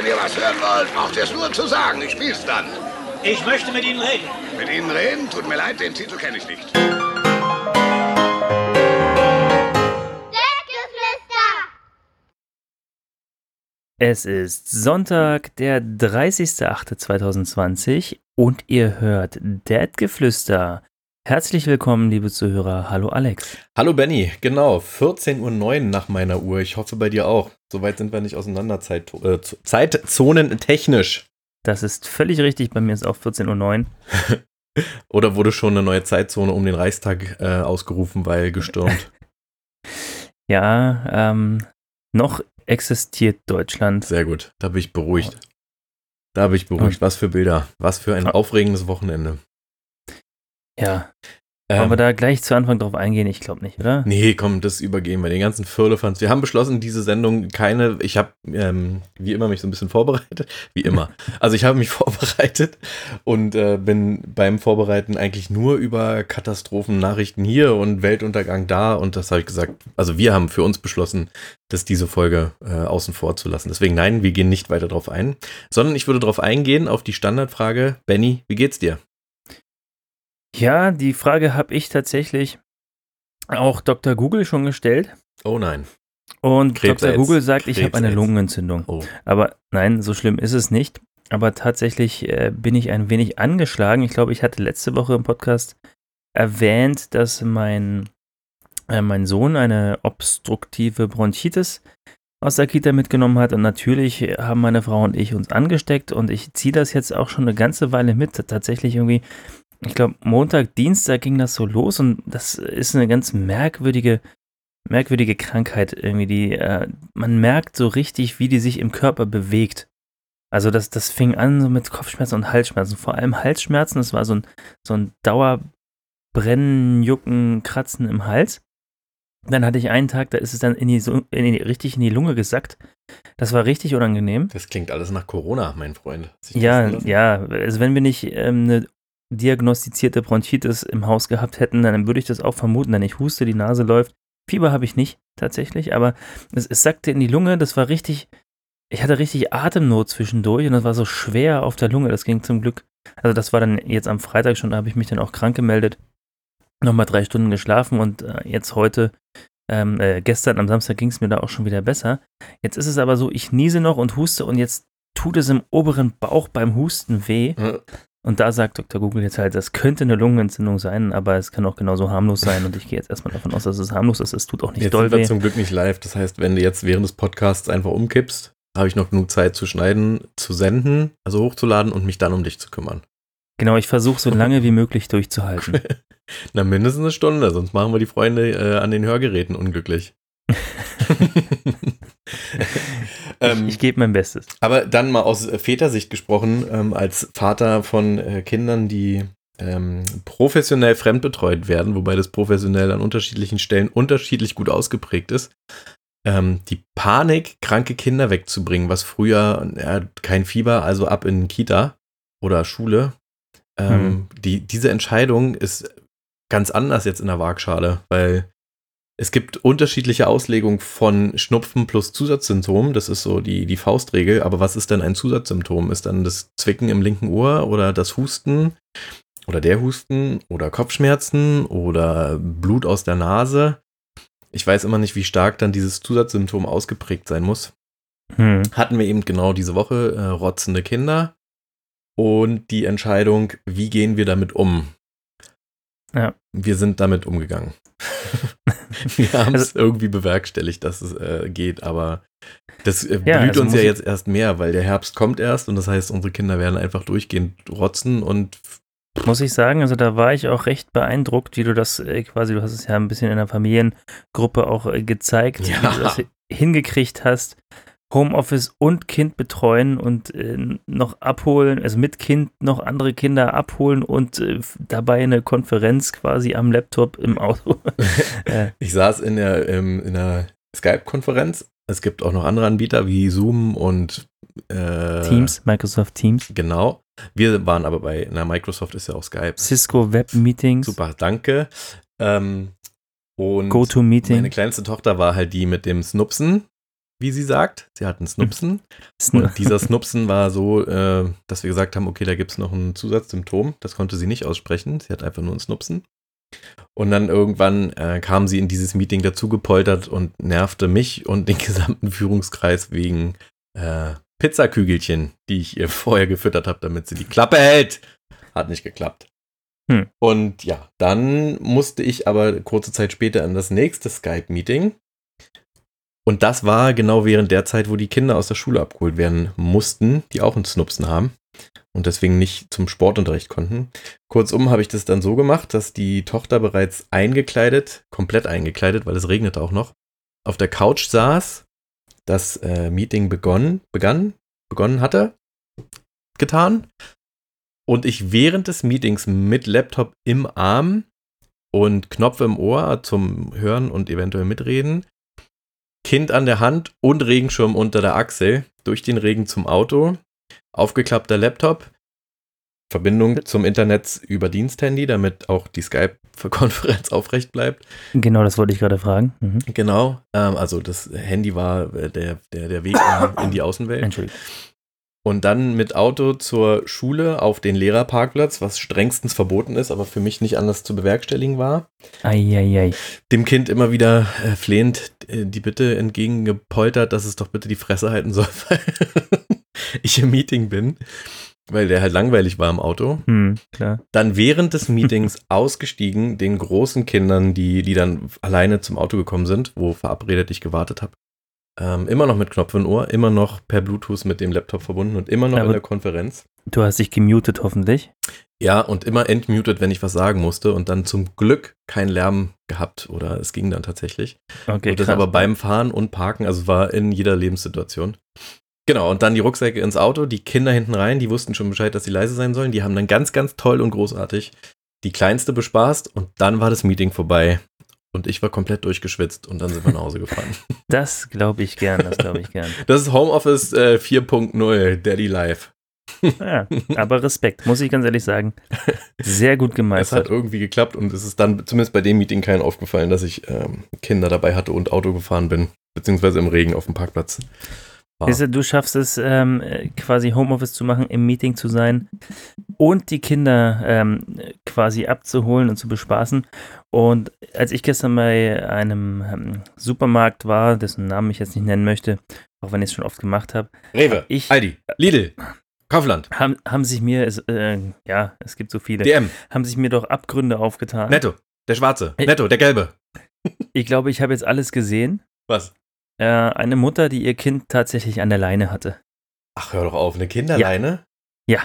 Wenn ihr was hören wollt, braucht ihr es nur zu sagen. Ich spiel's dann. Ich möchte mit Ihnen reden. Mit Ihnen reden? Tut mir leid, den Titel kenne ich nicht. Es ist Sonntag, der 30.08.2020 und ihr hört Dad-Geflüster. Herzlich willkommen, liebe Zuhörer. Hallo Alex. Hallo Benny, genau, 14.09 Uhr nach meiner Uhr. Ich hoffe bei dir auch. Soweit sind wir nicht auseinander Zeit, äh, Zeitzonen technisch. Das ist völlig richtig, bei mir ist auch 14.09 Uhr. Oder wurde schon eine neue Zeitzone um den Reichstag äh, ausgerufen, weil gestürmt? ja, ähm, noch existiert Deutschland. Sehr gut, da bin ich beruhigt. Da bin ich beruhigt. Was für Bilder, was für ein aufregendes Wochenende. Ja. Wollen wir ähm, da gleich zu Anfang drauf eingehen? Ich glaube nicht, oder? Nee, komm, das übergehen wir. Den ganzen Firlefanz. Wir haben beschlossen, diese Sendung keine. Ich habe, ähm, wie immer, mich so ein bisschen vorbereitet. Wie immer. Also, ich habe mich vorbereitet und äh, bin beim Vorbereiten eigentlich nur über Katastrophennachrichten hier und Weltuntergang da. Und das habe ich gesagt. Also, wir haben für uns beschlossen, dass diese Folge äh, außen vor zu lassen. Deswegen, nein, wir gehen nicht weiter drauf ein, sondern ich würde darauf eingehen, auf die Standardfrage: Benny, wie geht's dir? Ja, die Frage habe ich tatsächlich auch Dr. Google schon gestellt. Oh nein. Und Krebs Dr. Google sagt, Krebs ich habe eine Lungenentzündung. Oh. Aber nein, so schlimm ist es nicht. Aber tatsächlich äh, bin ich ein wenig angeschlagen. Ich glaube, ich hatte letzte Woche im Podcast erwähnt, dass mein, äh, mein Sohn eine obstruktive Bronchitis aus der Kita mitgenommen hat. Und natürlich haben meine Frau und ich uns angesteckt. Und ich ziehe das jetzt auch schon eine ganze Weile mit. Tatsächlich irgendwie ich glaube, Montag, Dienstag ging das so los und das ist eine ganz merkwürdige, merkwürdige Krankheit irgendwie, die, äh, man merkt so richtig, wie die sich im Körper bewegt. Also das, das fing an so mit Kopfschmerzen und Halsschmerzen, vor allem Halsschmerzen, das war so ein, so ein Dauerbrennen, Jucken, Kratzen im Hals. Dann hatte ich einen Tag, da ist es dann in die, in die, richtig in die Lunge gesackt. Das war richtig unangenehm. Das klingt alles nach Corona, mein Freund. Ja, ja. Also wenn wir nicht ähm, eine diagnostizierte Bronchitis im Haus gehabt hätten, dann würde ich das auch vermuten, denn ich huste, die Nase läuft. Fieber habe ich nicht tatsächlich, aber es, es sackte in die Lunge, das war richtig, ich hatte richtig Atemnot zwischendurch und das war so schwer auf der Lunge, das ging zum Glück. Also das war dann jetzt am Freitag schon, da habe ich mich dann auch krank gemeldet, nochmal drei Stunden geschlafen und äh, jetzt heute, ähm, äh, gestern am Samstag ging es mir da auch schon wieder besser. Jetzt ist es aber so, ich niese noch und huste und jetzt tut es im oberen Bauch beim Husten weh. Und da sagt Dr. Google jetzt halt, das könnte eine Lungenentzündung sein, aber es kann auch genauso harmlos sein. Und ich gehe jetzt erstmal davon aus, dass es harmlos ist. Es tut auch nicht jetzt doll sind wir weh. zum Glück nicht live. Das heißt, wenn du jetzt während des Podcasts einfach umkippst, habe ich noch genug Zeit zu schneiden, zu senden, also hochzuladen und mich dann um dich zu kümmern. Genau, ich versuche so lange wie möglich durchzuhalten. Na, mindestens eine Stunde, sonst machen wir die Freunde äh, an den Hörgeräten unglücklich. ähm, ich, ich gebe mein Bestes. Aber dann mal aus Vätersicht gesprochen, ähm, als Vater von äh, Kindern, die ähm, professionell fremdbetreut werden, wobei das professionell an unterschiedlichen Stellen unterschiedlich gut ausgeprägt ist. Ähm, die Panik, kranke Kinder wegzubringen, was früher ja, kein Fieber, also ab in Kita oder Schule. Hm. Die, diese Entscheidung ist ganz anders jetzt in der Waagschale, weil es gibt unterschiedliche Auslegungen von Schnupfen plus Zusatzsymptomen. Das ist so die, die Faustregel. Aber was ist denn ein Zusatzsymptom? Ist dann das Zwicken im linken Ohr oder das Husten oder der Husten oder Kopfschmerzen oder Blut aus der Nase? Ich weiß immer nicht, wie stark dann dieses Zusatzsymptom ausgeprägt sein muss. Hm. Hatten wir eben genau diese Woche äh, rotzende Kinder und die Entscheidung, wie gehen wir damit um? Ja. Wir sind damit umgegangen. wir haben es also, irgendwie bewerkstelligt, dass es äh, geht, aber das äh, ja, blüht also uns ja jetzt erst mehr, weil der Herbst kommt erst und das heißt, unsere Kinder werden einfach durchgehend rotzen und muss ich sagen, also da war ich auch recht beeindruckt, wie du das äh, quasi, du hast es ja ein bisschen in der Familiengruppe auch äh, gezeigt, ja. wie du das hingekriegt hast, Homeoffice und Kind betreuen und äh, noch abholen, also mit Kind noch andere Kinder abholen und äh, dabei eine Konferenz quasi am Laptop im Auto. ich saß in der, ähm, in der Skype-Konferenz. Es gibt auch noch andere Anbieter wie Zoom und äh, Teams, Microsoft Teams. Genau. Wir waren aber bei, na, Microsoft ist ja auch Skype. Cisco Web Meetings. Super, danke. Ähm, und GoToMeeting. Meine kleinste Tochter war halt die mit dem Snupsen wie sie sagt. Sie hat einen Snupsen. Und dieser Snupsen war so, äh, dass wir gesagt haben, okay, da gibt es noch ein Zusatzsymptom. Das konnte sie nicht aussprechen. Sie hat einfach nur einen Snupsen. Und dann irgendwann äh, kam sie in dieses Meeting dazu gepoltert und nervte mich und den gesamten Führungskreis wegen äh, Pizzakügelchen, die ich ihr vorher gefüttert habe, damit sie die Klappe hält. Hat nicht geklappt. Hm. Und ja, dann musste ich aber kurze Zeit später in das nächste Skype-Meeting. Und das war genau während der Zeit, wo die Kinder aus der Schule abgeholt werden mussten, die auch einen Snupsen haben und deswegen nicht zum Sportunterricht konnten. Kurzum habe ich das dann so gemacht, dass die Tochter bereits eingekleidet, komplett eingekleidet, weil es regnete auch noch, auf der Couch saß, das äh, Meeting begonnen, begann, begonnen hatte, getan und ich während des Meetings mit Laptop im Arm und Knopf im Ohr zum Hören und eventuell mitreden, Kind an der Hand und Regenschirm unter der Achsel durch den Regen zum Auto, aufgeklappter Laptop, Verbindung zum Internet über Diensthandy, damit auch die Skype-Konferenz aufrecht bleibt. Genau, das wollte ich gerade fragen. Mhm. Genau, ähm, also das Handy war äh, der, der, der Weg in die Außenwelt. Entschuldigung. Und dann mit Auto zur Schule auf den Lehrerparkplatz, was strengstens verboten ist, aber für mich nicht anders zu bewerkstelligen war. Eieiei. Dem Kind immer wieder äh, flehend äh, die Bitte entgegengepoltert, dass es doch bitte die Fresse halten soll, weil ich im Meeting bin, weil der halt langweilig war im Auto. Hm, klar. Dann während des Meetings ausgestiegen, den großen Kindern, die, die dann alleine zum Auto gekommen sind, wo verabredet ich gewartet habe, ähm, immer noch mit Knopf im Ohr, immer noch per Bluetooth mit dem Laptop verbunden und immer noch Aber in der Konferenz. Du hast dich gemutet, hoffentlich. Ja, und immer entmutet, wenn ich was sagen musste und dann zum Glück kein Lärm gehabt oder es ging dann tatsächlich. Okay, und das krass. aber beim Fahren und Parken, also war in jeder Lebenssituation. Genau, und dann die Rucksäcke ins Auto, die Kinder hinten rein, die wussten schon Bescheid, dass sie leise sein sollen. Die haben dann ganz, ganz toll und großartig die Kleinste bespaßt und dann war das Meeting vorbei. Und ich war komplett durchgeschwitzt und dann sind wir nach Hause gefahren. Das glaube ich gern, das glaube ich gern. Das ist Homeoffice äh, 4.0, Daddy Life. Ja, aber Respekt, muss ich ganz ehrlich sagen. Sehr gut gemeistert. Es hat irgendwie geklappt und es ist dann zumindest bei dem Meeting keinen aufgefallen, dass ich ähm, Kinder dabei hatte und Auto gefahren bin, beziehungsweise im Regen auf dem Parkplatz. Weißt du, du schaffst es ähm, quasi Homeoffice zu machen, im Meeting zu sein und die Kinder ähm, quasi abzuholen und zu bespaßen. Und als ich gestern bei einem ähm, Supermarkt war, dessen Namen ich jetzt nicht nennen möchte, auch wenn ich es schon oft gemacht habe. Rewe, ich, Aldi, Lidl, Kaufland. Haben, haben sich mir, äh, ja, es gibt so viele. DM. Haben sich mir doch Abgründe aufgetan. Netto, der schwarze. Netto, der gelbe. Ich glaube, ich habe jetzt alles gesehen. Was? Äh, eine Mutter, die ihr Kind tatsächlich an der Leine hatte. Ach, hör doch auf, eine Kinderleine? Ja. ja.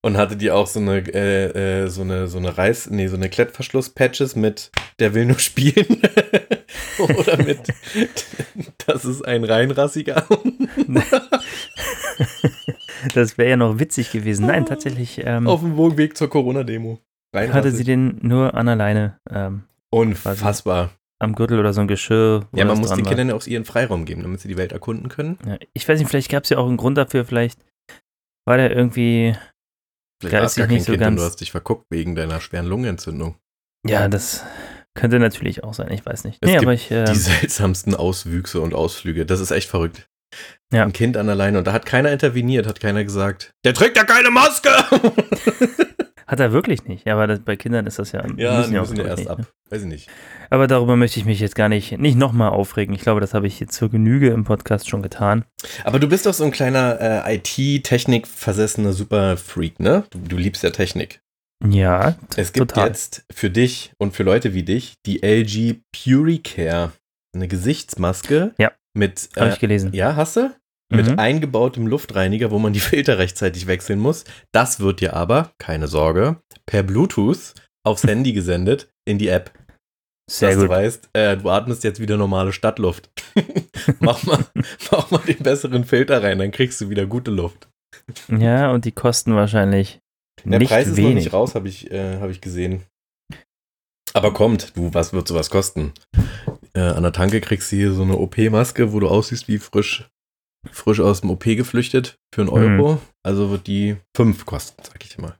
Und hatte die auch so eine, äh, äh, so eine, so eine Reiß, nee, so eine Klettverschluss-Patches mit Der will nur spielen? Oder mit Das ist ein reinrassiger. das wäre ja noch witzig gewesen. Nein, tatsächlich. Ähm, Auf dem Weg zur Corona-Demo. Hatte sie den nur an der Leine. Ähm, Unfassbar am Gürtel oder so ein Geschirr. Ja, man muss den war. Kindern ja auch ihren Freiraum geben, damit sie die Welt erkunden können. Ja, ich weiß nicht, vielleicht gab es ja auch einen Grund dafür, vielleicht war der irgendwie. Vielleicht war es gar kein so Kind und du hast dich verguckt wegen deiner schweren Lungenentzündung. Ja, das könnte natürlich auch sein, ich weiß nicht. Es nee, aber ich, äh, die seltsamsten Auswüchse und Ausflüge, das ist echt verrückt. Ja. Ein Kind an der Leine und da hat keiner interveniert, hat keiner gesagt, der trägt ja keine Maske! Hat er wirklich nicht. Ja, aber das, bei Kindern ist das ja. Ja, müssen, ja, müssen ja erst nicht, ab. Ne? Weiß ich nicht. Aber darüber möchte ich mich jetzt gar nicht, nicht nochmal aufregen. Ich glaube, das habe ich jetzt zur Genüge im Podcast schon getan. Aber du bist doch so ein kleiner äh, IT-Technik-versessener Superfreak, ne? Du, du, liebst ja Technik. Ja, Es gibt total. jetzt für dich und für Leute wie dich die LG Puricare. Eine Gesichtsmaske. Ja. Mit. Äh, habe ich gelesen. Ja, hast du? Mit mhm. eingebautem Luftreiniger, wo man die Filter rechtzeitig wechseln muss. Das wird dir aber, keine Sorge, per Bluetooth aufs Handy gesendet in die App. Sehr dass gut. du weißt, äh, du atmest jetzt wieder normale Stadtluft. mach, mal, mach mal den besseren Filter rein, dann kriegst du wieder gute Luft. ja, und die kosten wahrscheinlich Der nicht Preis ist wenig. noch nicht raus, habe ich, äh, hab ich gesehen. Aber kommt, du, was wird sowas kosten? Äh, an der Tanke kriegst du hier so eine OP-Maske, wo du aussiehst wie frisch frisch aus dem OP geflüchtet für einen Euro. Mhm. Also wird die 5 kosten, sag ich mal.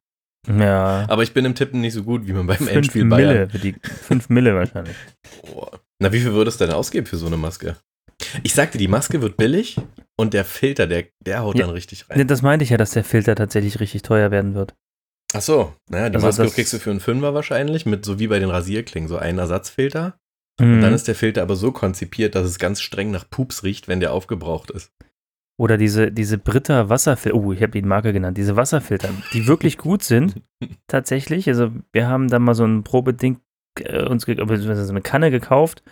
Ja. Aber ich bin im Tippen nicht so gut wie man beim Endspiel Bayern. Mille, die 5 Mille wahrscheinlich. Boah. Na, wie viel würde es denn ausgeben für so eine Maske? Ich sagte, die Maske wird billig und der Filter, der, der haut ja, dann richtig rein. Das meinte ich ja, dass der Filter tatsächlich richtig teuer werden wird. Ach so, naja, die also Maske kriegst du für einen Fünfer wahrscheinlich, mit so wie bei den Rasierklingen, so einen Ersatzfilter. Mhm. Und dann ist der Filter aber so konzipiert, dass es ganz streng nach Pups riecht, wenn der aufgebraucht ist. Oder diese, diese Britta Wasserfilter, oh, ich habe die Marke genannt, diese Wasserfilter, die wirklich gut sind, tatsächlich. Also wir haben da mal so ein Probeding äh, uns so eine Kanne gekauft,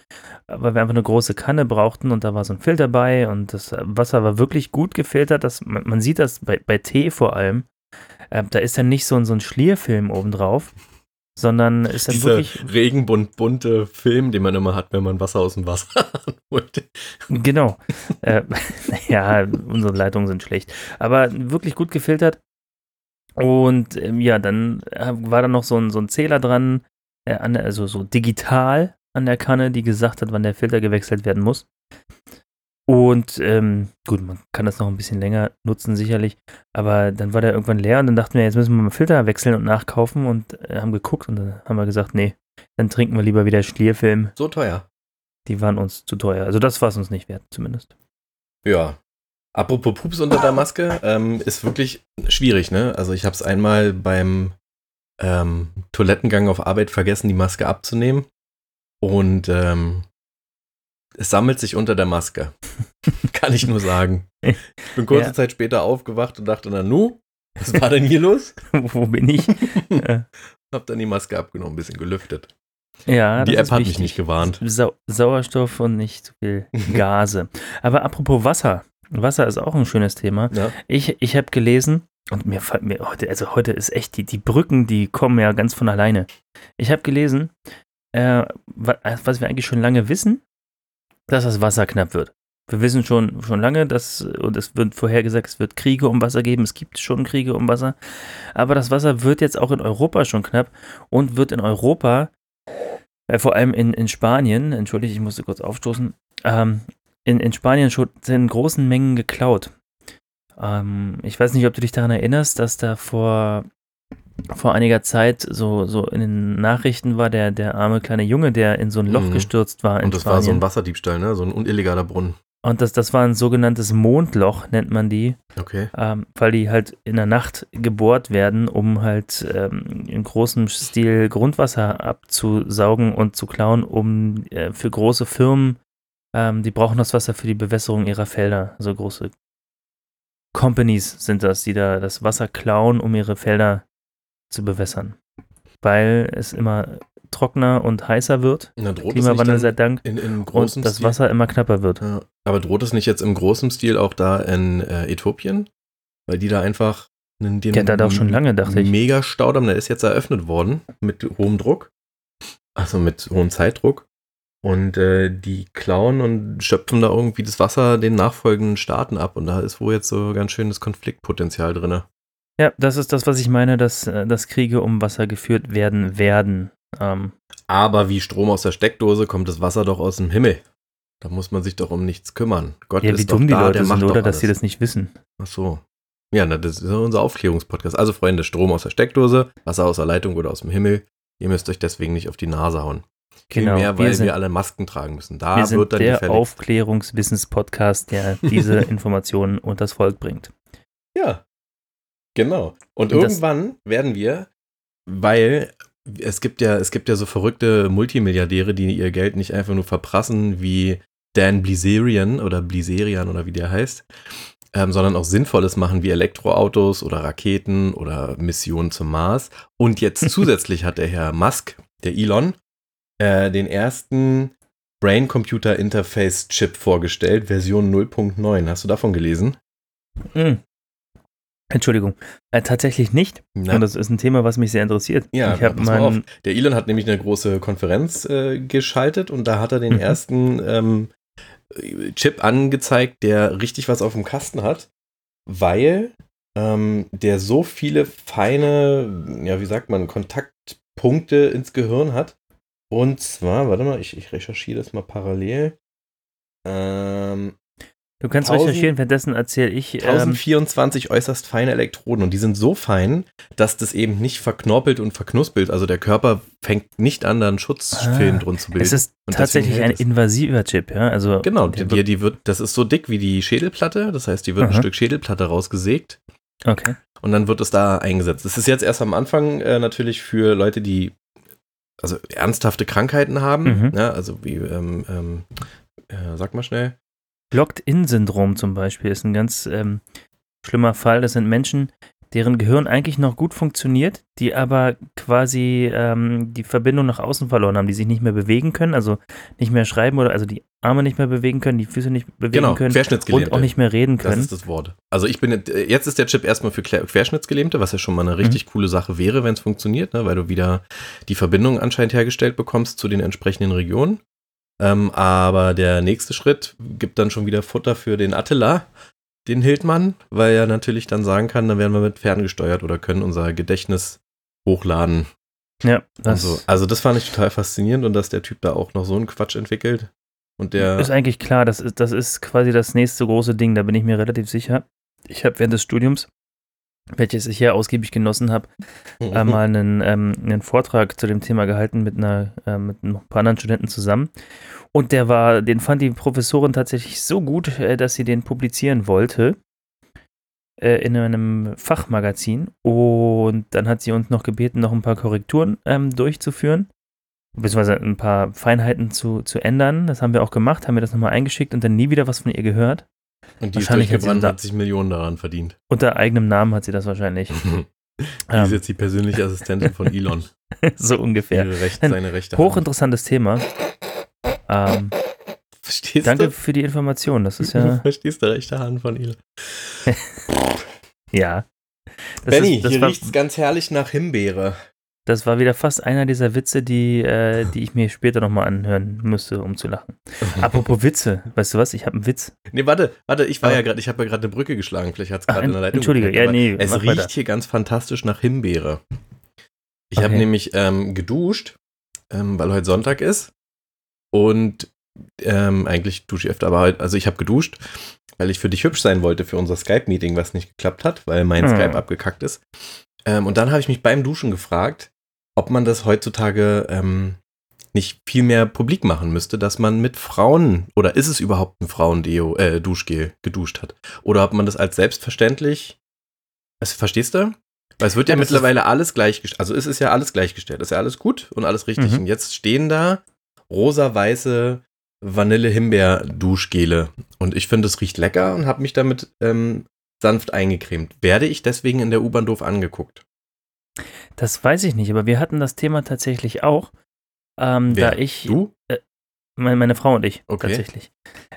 weil wir einfach eine große Kanne brauchten und da war so ein Filter bei und das Wasser war wirklich gut gefiltert. Das, man, man sieht das bei, bei Tee vor allem. Äh, da ist dann nicht so, so ein Schlierfilm obendrauf, sondern ist dann Dieser wirklich. regenbunt-bunte Film, den man immer hat, wenn man Wasser aus dem Wasser holt. Genau. äh, ja, unsere Leitungen sind schlecht. Aber wirklich gut gefiltert. Und ähm, ja, dann äh, war da noch so ein, so ein Zähler dran, äh, also so digital an der Kanne, die gesagt hat, wann der Filter gewechselt werden muss. Und ähm, gut, man kann das noch ein bisschen länger nutzen, sicherlich. Aber dann war der irgendwann leer und dann dachten wir, jetzt müssen wir mal Filter wechseln und nachkaufen und äh, haben geguckt und dann haben wir gesagt, nee, dann trinken wir lieber wieder Schlierfilm. So teuer. Die waren uns zu teuer. Also das war es uns nicht wert, zumindest. Ja. Apropos Pups unter der Maske, ähm, ist wirklich schwierig, ne? Also ich habe es einmal beim ähm, Toilettengang auf Arbeit vergessen, die Maske abzunehmen. Und ähm, es sammelt sich unter der Maske. Kann ich nur sagen. Ich bin kurze ja. Zeit später aufgewacht und dachte, na nu, was war denn hier los? Wo bin ich? Hab dann die Maske abgenommen, ein bisschen gelüftet. Ja, die App hat wichtig. mich nicht gewarnt. Sau Sauerstoff und nicht zu viel Gase. Aber apropos Wasser. Wasser ist auch ein schönes Thema. Ja. Ich, ich habe gelesen, und mir, mir heute, also heute ist echt, die, die Brücken, die kommen ja ganz von alleine. Ich habe gelesen, äh, was wir eigentlich schon lange wissen, dass das Wasser knapp wird. Wir wissen schon, schon lange, dass, und es wird vorhergesagt, es wird Kriege um Wasser geben, es gibt schon Kriege um Wasser, aber das Wasser wird jetzt auch in Europa schon knapp und wird in Europa, äh, vor allem in, in Spanien, entschuldige, ich musste kurz aufstoßen, ähm, in, in Spanien schon in großen Mengen geklaut. Ähm, ich weiß nicht, ob du dich daran erinnerst, dass da vor vor einiger Zeit so, so in den Nachrichten war der, der arme kleine Junge, der in so ein Loch mhm. gestürzt war. Und das Spanien. war so ein Wasserdiebstahl, ne? So ein illegaler Brunnen. Und das, das war ein sogenanntes Mondloch, nennt man die. Okay. Ähm, weil die halt in der Nacht gebohrt werden, um halt ähm, in großem Stil Grundwasser abzusaugen und zu klauen, um äh, für große Firmen, ähm, die brauchen das Wasser für die Bewässerung ihrer Felder. So also große Companies sind das, die da das Wasser klauen, um ihre Felder zu bewässern. Weil es immer trockener und heißer wird. Na, Klimawandel sei Dank. In, in und das Stil? Wasser immer knapper wird. Ja. Aber droht es nicht jetzt im großen Stil auch da in äh, Äthiopien? Weil die da einfach einen, den ja, da doch schon lange, dachte ich. Mega Staudamm, der ist jetzt eröffnet worden mit hohem Druck. Also mit hohem Zeitdruck. Und äh, die klauen und schöpfen da irgendwie das Wasser den nachfolgenden Staaten ab. Und da ist wohl jetzt so ganz schönes Konfliktpotenzial drin. Ja, das ist das, was ich meine, dass, äh, dass Kriege um Wasser geführt werden werden. Ähm. Aber wie Strom aus der Steckdose kommt das Wasser doch aus dem Himmel. Da muss man sich doch um nichts kümmern. Gott ja, ist wie dumm die da, Leute sind, oder dass sie das nicht wissen. Ach so. Ja, na, das ist unser Aufklärungspodcast. Also, Freunde, Strom aus der Steckdose, Wasser aus der Leitung oder aus dem Himmel. Ihr müsst euch deswegen nicht auf die Nase hauen. Genau, Vielmehr, weil wir, sind, wir alle Masken tragen müssen. Da wir sind der Aufklärungswissenspodcast, der diese Informationen unters Volk bringt. Ja, Genau. Und, Und irgendwann werden wir, weil es gibt ja, es gibt ja so verrückte Multimilliardäre, die ihr Geld nicht einfach nur verprassen wie Dan Blizerian oder Blizerian oder wie der heißt, ähm, sondern auch Sinnvolles machen wie Elektroautos oder Raketen oder Missionen zum Mars. Und jetzt zusätzlich hat der Herr Musk, der Elon, äh, den ersten Brain-Computer-Interface-Chip vorgestellt, Version 0.9. Hast du davon gelesen? Mhm. Entschuldigung, äh, tatsächlich nicht. Na. Und das ist ein Thema, was mich sehr interessiert. Ja, ich pass mal auf. Der Elon hat nämlich eine große Konferenz äh, geschaltet und da hat er den mhm. ersten ähm, Chip angezeigt, der richtig was auf dem Kasten hat, weil ähm, der so viele feine, ja, wie sagt man, Kontaktpunkte ins Gehirn hat. Und zwar, warte mal, ich, ich recherchiere das mal parallel. Ähm, Du kannst 1000, recherchieren, währenddessen erzähle ich. 1024 ähm, äußerst feine Elektroden und die sind so fein, dass das eben nicht verknorpelt und verknuspelt. Also der Körper fängt nicht an, da einen Schutzfilm ah, drin zu bilden. Es ist und tatsächlich ein invasiver Chip, ja. Also genau, die, die, die, wird, das ist so dick wie die Schädelplatte. Das heißt, die wird Aha. ein Stück Schädelplatte rausgesägt. Okay. Und dann wird es da eingesetzt. Das ist jetzt erst am Anfang äh, natürlich für Leute, die also ernsthafte Krankheiten haben. Mhm. Ja, also wie, ähm, ähm, äh, sag mal schnell. Locked-in-Syndrom zum Beispiel ist ein ganz ähm, schlimmer Fall. Das sind Menschen, deren Gehirn eigentlich noch gut funktioniert, die aber quasi ähm, die Verbindung nach außen verloren haben, die sich nicht mehr bewegen können, also nicht mehr schreiben oder also die Arme nicht mehr bewegen können, die Füße nicht bewegen genau, können und auch nicht mehr reden können. Das ist das Wort. Also ich bin jetzt ist der Chip erstmal für Querschnittsgelähmte, was ja schon mal eine richtig mhm. coole Sache wäre, wenn es funktioniert, ne, weil du wieder die Verbindung anscheinend hergestellt bekommst zu den entsprechenden Regionen. Ähm, aber der nächste Schritt gibt dann schon wieder Futter für den Attila, den Hildmann, weil er natürlich dann sagen kann, dann werden wir mit ferngesteuert oder können unser Gedächtnis hochladen. Ja, das so. Also das fand ich total faszinierend und dass der Typ da auch noch so einen Quatsch entwickelt. Und der ist eigentlich klar, das ist, das ist quasi das nächste große Ding, da bin ich mir relativ sicher. Ich habe während des Studiums welches ich hier ausgiebig genossen habe, mhm. einmal einen, ähm, einen Vortrag zu dem Thema gehalten mit einer äh, mit ein paar anderen Studenten zusammen. Und der war, den fand die Professorin tatsächlich so gut, äh, dass sie den publizieren wollte äh, in einem Fachmagazin. Und dann hat sie uns noch gebeten, noch ein paar Korrekturen ähm, durchzuführen, beziehungsweise ein paar Feinheiten zu, zu ändern. Das haben wir auch gemacht, haben wir das nochmal eingeschickt und dann nie wieder was von ihr gehört. Und die wahrscheinlich ist durchgebrannt, hat, hat sich Millionen daran verdient. Unter eigenem Namen hat sie das wahrscheinlich. die ähm. ist jetzt die persönliche Assistentin von Elon. so ungefähr. Recht, seine rechte Hochinteressantes Thema. Ähm, Verstehst danke du? für die Information. Das ist ja. Verstehst du rechte Hand von Elon? ja. Das Benny, ist, hier riecht es ganz herrlich nach Himbeere. Das war wieder fast einer dieser Witze, die, äh, die ich mir später nochmal anhören müsste, um zu lachen. Apropos Witze, weißt du was? Ich habe einen Witz. Nee, warte, warte, ich war ja gerade, ich habe ja gerade eine Brücke geschlagen. Vielleicht hat es gerade in der Leitung. Entschuldige, ja, nee. Es riecht weiter. hier ganz fantastisch nach Himbeere. Ich okay. habe nämlich ähm, geduscht, ähm, weil heute Sonntag ist. Und ähm, eigentlich dusche ich öfter, aber halt, also ich habe geduscht, weil ich für dich hübsch sein wollte für unser Skype-Meeting, was nicht geklappt hat, weil mein hm. Skype abgekackt ist. Ähm, und dann habe ich mich beim Duschen gefragt, ob man das heutzutage ähm, nicht viel mehr publik machen müsste, dass man mit Frauen oder ist es überhaupt ein Frauendeo, äh, Duschgel geduscht hat? Oder ob man das als selbstverständlich, also, verstehst du? Weil es wird ja, ja mittlerweile alles gleichgestellt, also es ist ja alles gleichgestellt, ist ja alles gut und alles richtig. Mhm. Und jetzt stehen da rosa-weiße Vanille-Himbeer-Duschgele und ich finde, es riecht lecker und habe mich damit ähm, sanft eingecremt. Werde ich deswegen in der U-Bahn doof angeguckt? Das weiß ich nicht, aber wir hatten das Thema tatsächlich auch. Ähm, Wer? Da ich. Du? Äh, meine, meine, Frau und ich okay. tatsächlich.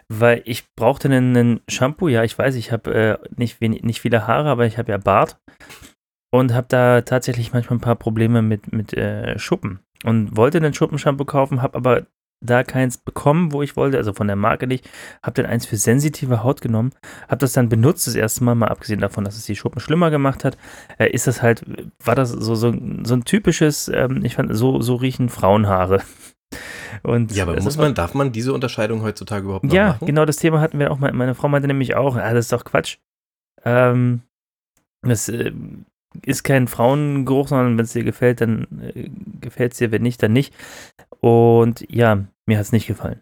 Weil ich brauchte einen, einen Shampoo, ja, ich weiß, ich habe äh, nicht, nicht viele Haare, aber ich habe ja Bart. Und habe da tatsächlich manchmal ein paar Probleme mit, mit äh, Schuppen. Und wollte einen Schuppenshampoo kaufen, habe aber da keins bekommen, wo ich wollte, also von der Marke nicht. Habe dann eins für sensitive Haut genommen, habe das dann benutzt das erste Mal, mal abgesehen davon, dass es die Schuppen schlimmer gemacht hat, äh, ist das halt, war das so, so, so ein typisches, ähm, ich fand, so, so riechen Frauenhaare. Und ja, aber muss man, darf man diese Unterscheidung heutzutage überhaupt noch ja, machen? Ja, genau das Thema hatten wir auch. Meine Frau meinte nämlich auch, ah, das ist doch Quatsch. Ähm, das äh, ist kein Frauengeruch, sondern wenn es dir gefällt, dann äh, gefällt es dir, wenn nicht, dann nicht. Und ja, mir hat es nicht gefallen.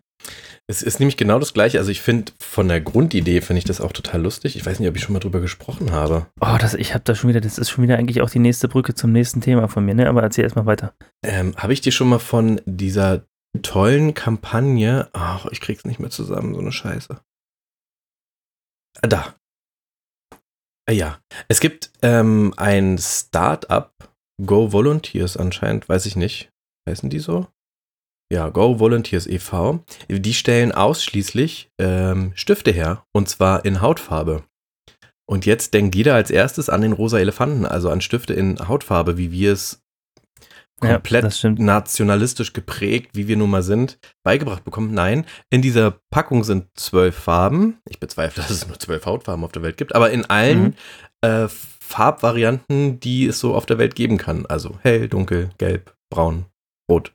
Es ist nämlich genau das gleiche. Also ich finde, von der Grundidee finde ich das auch total lustig. Ich weiß nicht, ob ich schon mal drüber gesprochen habe. Oh, das, ich habe da schon wieder, das ist schon wieder eigentlich auch die nächste Brücke zum nächsten Thema von mir, ne? Aber erzähl erstmal weiter. Ähm, habe ich dir schon mal von dieser tollen Kampagne, ach, ich krieg's nicht mehr zusammen, so eine Scheiße. Ah, da. Ah, ja. Es gibt ähm, ein Start-up, Go Volunteers anscheinend, weiß ich nicht. Heißen die so? Ja, Go Volunteers e.V. Die stellen ausschließlich ähm, Stifte her und zwar in Hautfarbe. Und jetzt denkt jeder als erstes an den rosa Elefanten, also an Stifte in Hautfarbe, wie wir es komplett ja, nationalistisch geprägt, wie wir nun mal sind, beigebracht bekommen. Nein, in dieser Packung sind zwölf Farben. Ich bezweifle, dass es nur zwölf Hautfarben auf der Welt gibt, aber in allen mhm. äh, Farbvarianten, die es so auf der Welt geben kann. Also hell, dunkel, gelb, braun, rot.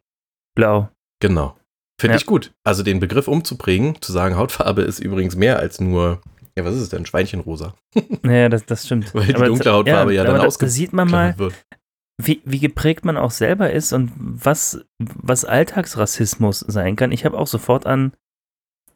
Blau. Genau. Finde ja. ich gut. Also den Begriff umzuprägen, zu sagen, Hautfarbe ist übrigens mehr als nur, ja, was ist es denn? Schweinchenrosa. Naja, das, das stimmt. Weil die aber dunkle Hautfarbe ja, ja dann ausge Da sieht man mal, wird. Wie, wie geprägt man auch selber ist und was, was Alltagsrassismus sein kann. Ich habe auch sofort an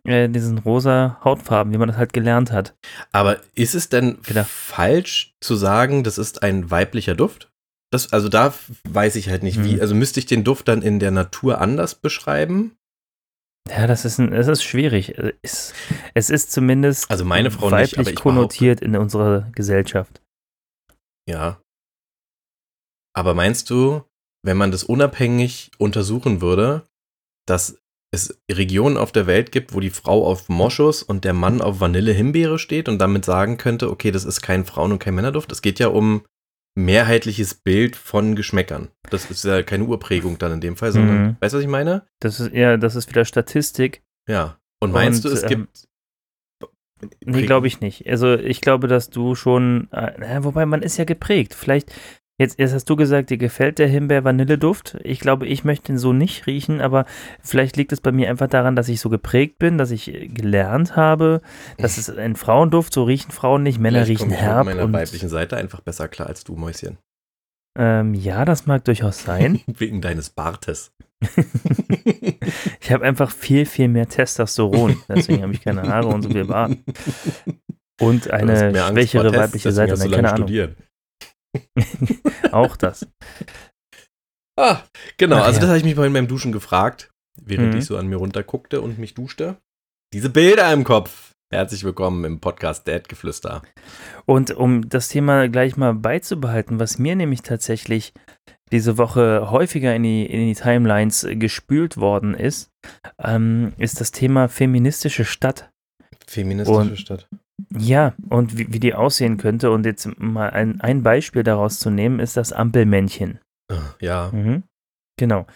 äh, diesen rosa Hautfarben, wie man das halt gelernt hat. Aber ist es denn gedacht. falsch zu sagen, das ist ein weiblicher Duft? Das, also da weiß ich halt nicht, wie. Hm. Also müsste ich den Duft dann in der Natur anders beschreiben? Ja, das ist, ein, das ist schwierig. Es, es ist zumindest also meine Frau weiblich nicht, konnotiert in unserer Gesellschaft. Ja. Aber meinst du, wenn man das unabhängig untersuchen würde, dass es Regionen auf der Welt gibt, wo die Frau auf Moschus und der Mann auf Vanille-Himbeere steht und damit sagen könnte, okay, das ist kein Frauen- und kein Männerduft. Es geht ja um mehrheitliches Bild von Geschmäckern. Das ist ja keine Urprägung dann in dem Fall, sondern, mhm. weißt du, was ich meine? Das ist eher, das ist wieder Statistik. Ja. Und meinst und, du, es ähm, gibt. Nee, glaube ich nicht. Also ich glaube, dass du schon, äh, wobei man ist ja geprägt. Vielleicht, Jetzt, jetzt hast du gesagt, dir gefällt der Himbeer-Vanilleduft. Ich glaube, ich möchte ihn so nicht riechen, aber vielleicht liegt es bei mir einfach daran, dass ich so geprägt bin, dass ich gelernt habe, dass es ein Frauenduft, so riechen Frauen nicht, Männer vielleicht riechen herb. Ich meiner weiblichen Seite einfach besser klar als du, Mäuschen. Ähm, ja, das mag durchaus sein. Wegen deines Bartes. ich habe einfach viel, viel mehr Testosteron. Deswegen habe ich keine Haare und so viel Bart. Und eine schwächere weibliche Seite. Hast du keine Ahnung. Studieren. auch das. Ah, genau. Also, das habe ich mich vorhin beim Duschen gefragt, während mhm. ich so an mir runterguckte und mich duschte. Diese Bilder im Kopf. Herzlich willkommen im Podcast Dad-Geflüster. Und um das Thema gleich mal beizubehalten, was mir nämlich tatsächlich diese Woche häufiger in die, in die Timelines gespült worden ist, ähm, ist das Thema feministische Stadt. Feministische und, Stadt. Ja, und wie, wie die aussehen könnte. Und jetzt mal ein, ein Beispiel daraus zu nehmen, ist das Ampelmännchen. Ah, ja. Mhm. Genau.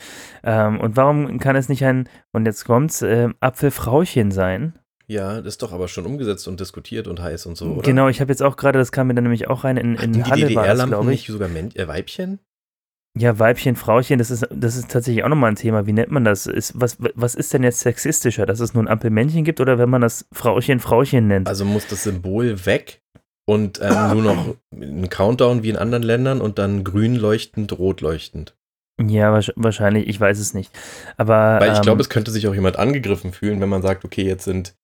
Ähm, und warum kann es nicht ein, und jetzt kommt's, äh, Apfelfrauchen sein? Ja, das ist doch aber schon umgesetzt und diskutiert und heiß und so, oder? Genau, ich habe jetzt auch gerade, das kam mir dann nämlich auch rein in, in die Halle DDR-Lampen nicht sogar Men äh, Weibchen? Ja, Weibchen, Frauchen, das ist, das ist tatsächlich auch nochmal ein Thema. Wie nennt man das? Ist, was, was ist denn jetzt sexistischer, dass es nur ein Ampelmännchen gibt oder wenn man das Frauchen, Frauchen nennt? Also muss das Symbol weg und ähm, nur noch ein Countdown wie in anderen Ländern und dann grün leuchtend, rot leuchtend. Ja, wahrscheinlich, ich weiß es nicht. Aber. Weil ich ähm, glaube, es könnte sich auch jemand angegriffen fühlen, wenn man sagt, okay, jetzt sind.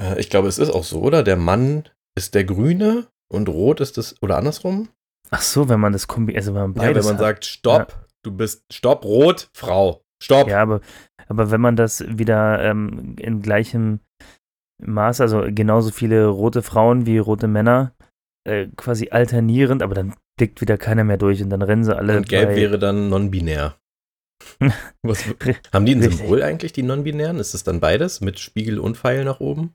Äh, ich glaube, es ist auch so, oder? Der Mann ist der Grüne und Rot ist das, oder andersrum? Ach so, wenn man das kombiniert, also wenn man beides Ja, wenn man hat. sagt, stopp, ja. du bist, stopp, rot, Frau, stopp. Ja, aber, aber wenn man das wieder ähm, in gleichem Maß, also genauso viele rote Frauen wie rote Männer, äh, quasi alternierend, aber dann blickt wieder keiner mehr durch und dann rennen sie alle. Und gelb wäre dann non-binär. Was, haben die ein Richtig. Symbol eigentlich, die non-binären? Ist es dann beides mit Spiegel und Pfeil nach oben?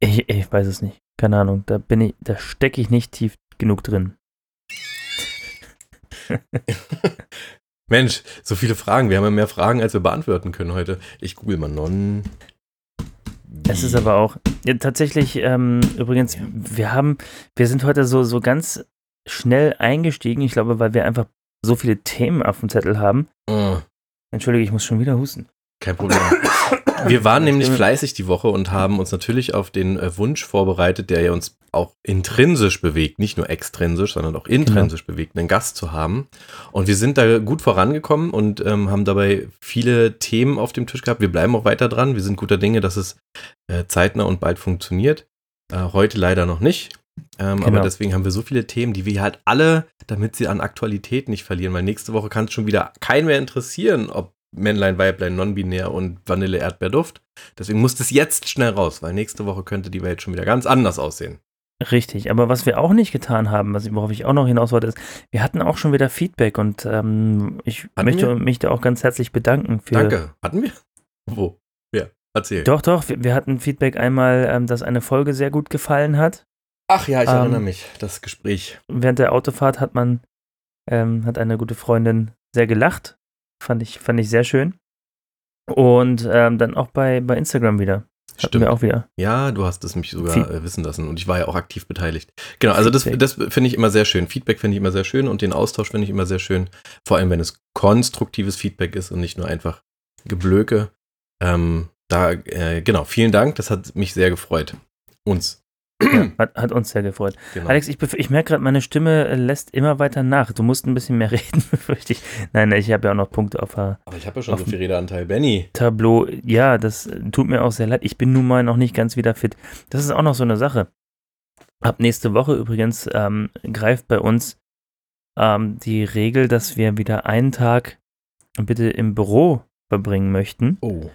Ich, ich weiß es nicht. Keine Ahnung. Da bin ich, da stecke ich nicht tief genug drin. Mensch, so viele Fragen. Wir haben ja mehr Fragen, als wir beantworten können heute. Ich google mal Non. Es ist aber auch ja, tatsächlich ähm, übrigens, ja. wir haben, wir sind heute so, so ganz schnell eingestiegen. Ich glaube, weil wir einfach so viele Themen auf dem Zettel haben. Oh. Entschuldige, ich muss schon wieder husten. Kein Problem. Wir waren nämlich fleißig die Woche und haben uns natürlich auf den äh, Wunsch vorbereitet, der ja uns auch intrinsisch bewegt, nicht nur extrinsisch, sondern auch intrinsisch genau. bewegt, einen Gast zu haben. Und wir sind da gut vorangekommen und ähm, haben dabei viele Themen auf dem Tisch gehabt. Wir bleiben auch weiter dran. Wir sind guter Dinge, dass es äh, zeitnah und bald funktioniert. Äh, heute leider noch nicht. Ähm, genau. Aber deswegen haben wir so viele Themen, die wir halt alle, damit sie an Aktualität nicht verlieren, weil nächste Woche kann es schon wieder keinen mehr interessieren, ob Männlein, Weiblein, non-binär und Vanille, Erdbeerduft. Deswegen muss das jetzt schnell raus, weil nächste Woche könnte die Welt schon wieder ganz anders aussehen. Richtig, aber was wir auch nicht getan haben, was, worauf ich auch noch hinaus wollte, ist, wir hatten auch schon wieder Feedback und ähm, ich hatten möchte wir? mich da auch ganz herzlich bedanken für. Danke. Hatten wir? Wo? Wer? Erzähl. Doch, doch, wir, wir hatten Feedback einmal, ähm, dass eine Folge sehr gut gefallen hat. Ach ja, ich ähm, erinnere mich, das Gespräch. Während der Autofahrt hat man, ähm, hat eine gute Freundin sehr gelacht Fand ich, fand ich sehr schön. Und ähm, dann auch bei, bei Instagram wieder. Hatten wir auch wieder. Ja, du hast es mich sogar äh, wissen lassen und ich war ja auch aktiv beteiligt. Genau, also das, das finde ich immer sehr schön. Feedback finde ich immer sehr schön und den Austausch finde ich immer sehr schön. Vor allem, wenn es konstruktives Feedback ist und nicht nur einfach Geblöke. Ähm, da, äh, genau, vielen Dank, das hat mich sehr gefreut. Uns. Ja, hat, hat, uns sehr gefreut. Genau. Alex, ich, ich merke gerade, meine Stimme lässt immer weiter nach. Du musst ein bisschen mehr reden, befürchte ich. Nein, ich habe ja auch noch Punkte auf der. Aber ich habe ja schon so viel Redeanteil, Benny. Tableau, ja, das tut mir auch sehr leid. Ich bin nun mal noch nicht ganz wieder fit. Das ist auch noch so eine Sache. Ab nächste Woche übrigens ähm, greift bei uns ähm, die Regel, dass wir wieder einen Tag bitte im Büro verbringen möchten. Oh.